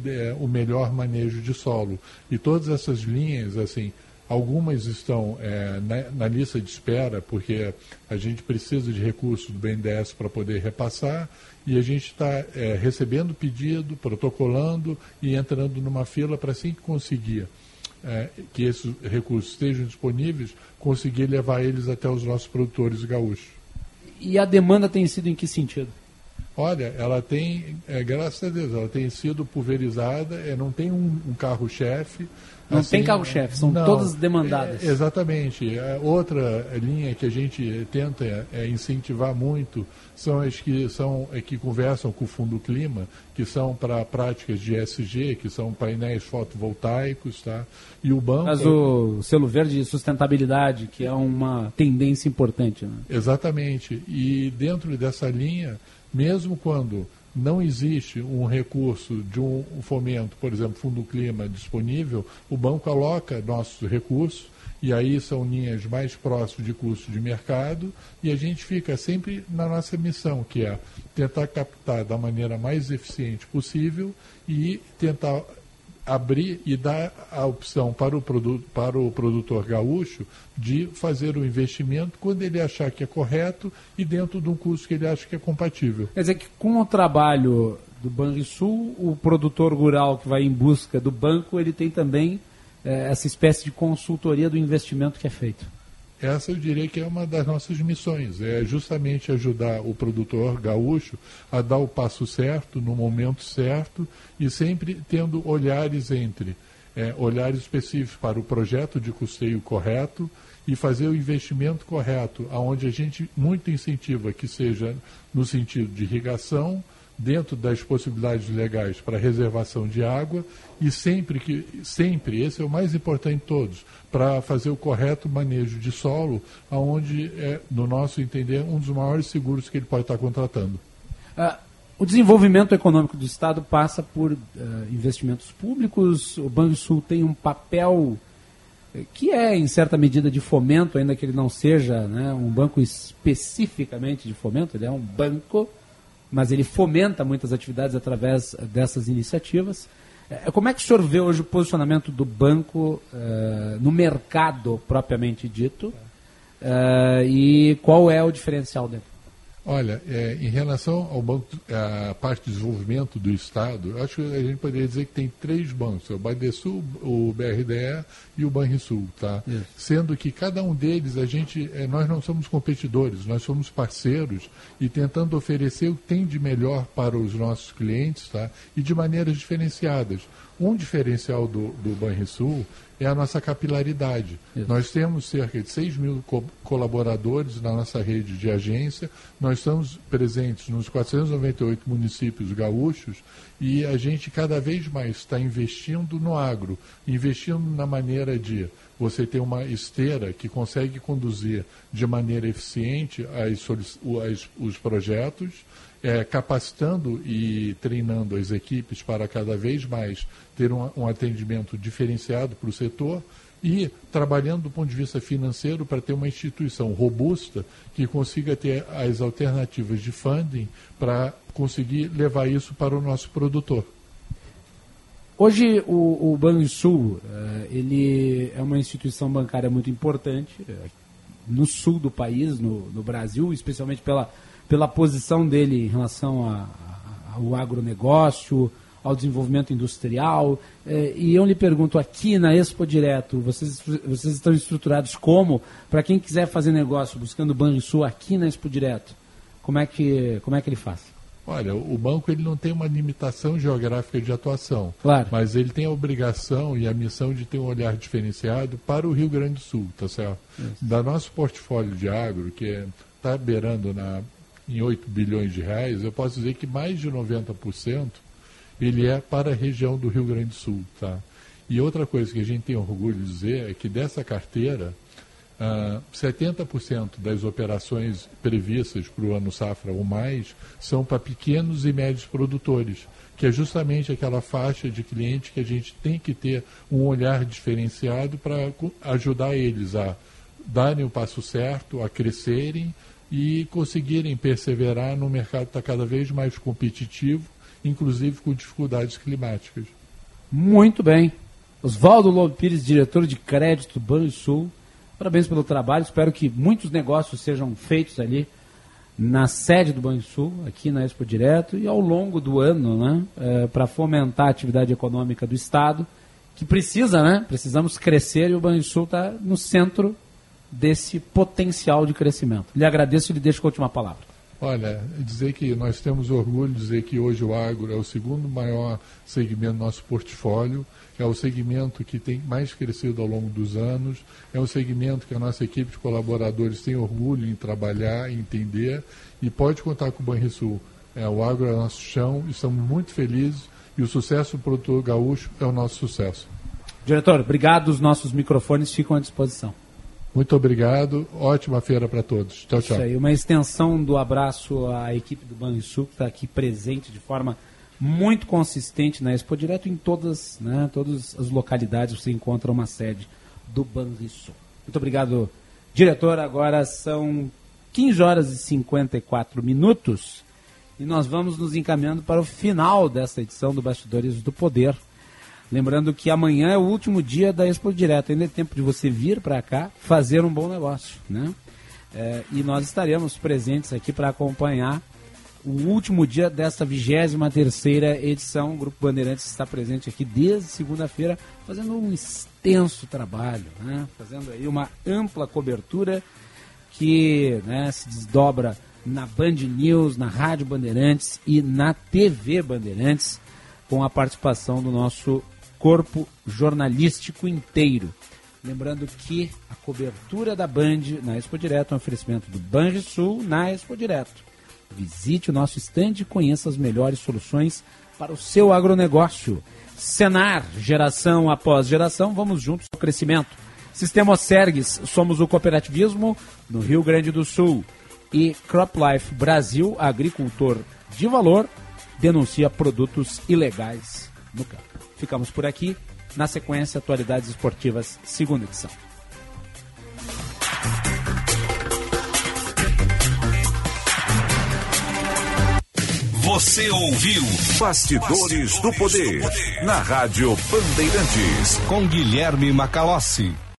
é, o melhor manejo de solo. E todas essas linhas, assim, Algumas estão é, na, na, lista de espera, porque a gente precisa de recursos do BNDES para poder repassar, e a gente está é, recebendo pedido, protocolando e entrando numa fila para assim que conseguir é, que esses recursos estejam disponíveis, conseguir levar eles até os nossos produtores gaúchos. E a demanda tem sido em que sentido? Olha, ela tem, é, graças a Deus, ela tem sido pulverizada, é, não tem um, um carro-chefe, não assim, tem carro-chefe, são não, todas demandadas. É, exatamente. A outra linha que a gente tenta é, incentivar muito são as que, são, é, que conversam com o Fundo Clima, que são para práticas de ESG, que são painéis fotovoltaicos, tá? E o banco... Mas o selo verde de sustentabilidade, que é uma tendência importante. Né? Exatamente. E dentro dessa linha, mesmo quando não existe um recurso de um fomento, por exemplo, Fundo Clima disponível, o banco aloca nossos recursos, e aí são linhas mais próximas de custo de mercado, e a gente fica sempre na nossa missão, que é tentar captar da maneira mais eficiente possível e tentar abrir e dar a opção para o, produto, para o produtor gaúcho de fazer o investimento quando ele achar que é correto e dentro de um custo que ele acha que é compatível. Quer dizer que com o trabalho do Banrisul, o produtor rural que vai em busca do banco, ele tem também é, essa espécie de consultoria do investimento que é feito. Essa eu diria que é uma das nossas missões, é justamente ajudar o produtor gaúcho a dar o passo certo, no momento certo, e sempre tendo olhares entre é, olhares específicos para o projeto de custeio correto e fazer o investimento correto, aonde a gente muito incentiva que seja no sentido de irrigação, dentro das possibilidades legais para reservação de água e sempre que sempre esse é o mais importante de todos para fazer o correto manejo de solo aonde é no nosso entender um dos maiores seguros que ele pode estar contratando. Ah, o desenvolvimento econômico do estado passa por uh, investimentos públicos. O Banco Sul tem um papel eh, que é em certa medida de fomento ainda que ele não seja né, um banco especificamente de fomento ele é um banco mas ele fomenta muitas atividades através dessas iniciativas. É, como é que o senhor vê hoje o posicionamento do banco uh, no mercado propriamente dito uh, e qual é o diferencial dele? Olha, é, em relação ao banco, à parte de desenvolvimento do Estado, acho que a gente poderia dizer que tem três bancos, o Bandesul, o BRDE e o Banrisul, tá? Isso. Sendo que cada um deles, a gente, é, nós não somos competidores, nós somos parceiros e tentando oferecer o que tem de melhor para os nossos clientes, tá? E de maneiras diferenciadas. Um diferencial do, do Banrisul é a nossa capilaridade. Nós temos cerca de 6 mil co colaboradores na nossa rede de agência, nós estamos presentes nos 498 municípios gaúchos e a gente cada vez mais está investindo no agro, investindo na maneira de você ter uma esteira que consegue conduzir de maneira eficiente as, os projetos, é, capacitando e treinando as equipes para cada vez mais ter um, um atendimento diferenciado para o setor e trabalhando do ponto de vista financeiro para ter uma instituição robusta que consiga ter as alternativas de funding para conseguir levar isso para o nosso produtor. Hoje o, o Banrisul uh, ele é uma instituição bancária muito importante uh, no sul do país, no, no Brasil, especialmente pela pela posição dele em relação a, a, ao agronegócio, ao desenvolvimento industrial. Eh, e eu lhe pergunto aqui na Expo Direto, vocês, vocês estão estruturados como? Para quem quiser fazer negócio buscando Banrisul aqui na Expo Direto, como é que, como é que ele faz? Olha, o banco ele não tem uma limitação geográfica de atuação, claro. mas ele tem a obrigação e a missão de ter um olhar diferenciado para o Rio Grande do Sul, tá certo? Isso. Da nosso portfólio de agro, que está é, beirando na em 8 bilhões de reais, eu posso dizer que mais de 90% ele é para a região do Rio Grande do Sul. Tá? E outra coisa que a gente tem orgulho de dizer é que dessa carteira, ah, 70% das operações previstas para o ano safra ou mais são para pequenos e médios produtores, que é justamente aquela faixa de cliente que a gente tem que ter um olhar diferenciado para ajudar eles a darem o passo certo, a crescerem e conseguirem perseverar no mercado que está cada vez mais competitivo, inclusive com dificuldades climáticas. Muito bem. Oswaldo Lobo Pires, diretor de crédito do Banrisul. Parabéns pelo trabalho. Espero que muitos negócios sejam feitos ali na sede do Banrisul, aqui na Expo Direto, e ao longo do ano, né, é, para fomentar a atividade econômica do Estado, que precisa, né? Precisamos crescer e o Banrisul está no centro desse potencial de crescimento. Lhe agradeço e lhe deixo com a última palavra. Olha, dizer que nós temos orgulho de dizer que hoje o agro é o segundo maior segmento do nosso portfólio, é o segmento que tem mais crescido ao longo dos anos, é um segmento que a nossa equipe de colaboradores tem orgulho em trabalhar, em entender e pode contar com o Banrisul. É, o agro é o nosso chão, estamos muito felizes e o sucesso do produtor gaúcho é o nosso sucesso. Diretor, obrigado. Os nossos microfones ficam à disposição. Muito obrigado. Ótima feira para todos. Tchau, tchau. Isso aí, uma extensão do abraço à equipe do Banrisul, que está aqui presente de forma muito consistente na Expo Direto em todas, né, todas as localidades você encontra uma sede do Banrisul. Muito obrigado, diretor. Agora são 15 horas e 54 minutos e nós vamos nos encaminhando para o final desta edição do Bastidores do Poder. Lembrando que amanhã é o último dia da Expo Direto. Ainda é tempo de você vir para cá fazer um bom negócio. Né? É, e nós estaremos presentes aqui para acompanhar o último dia desta 23 terceira edição. O Grupo Bandeirantes está presente aqui desde segunda-feira, fazendo um extenso trabalho, né? fazendo aí uma ampla cobertura que né, se desdobra na Band News, na Rádio Bandeirantes e na TV Bandeirantes, com a participação do nosso corpo jornalístico inteiro. Lembrando que a cobertura da Band na Expo Direto é um oferecimento do Banrisul na Expo Direto. Visite o nosso estande e conheça as melhores soluções para o seu agronegócio. Senar, geração após geração, vamos juntos ao crescimento. Sistema Sergues, somos o cooperativismo no Rio Grande do Sul. E CropLife Brasil, agricultor de valor, denuncia produtos ilegais no campo. Ficamos por aqui. Na sequência, Atualidades Esportivas, segunda edição. Você ouviu Bastidores do Poder na Rádio Bandeirantes com Guilherme Macalossi.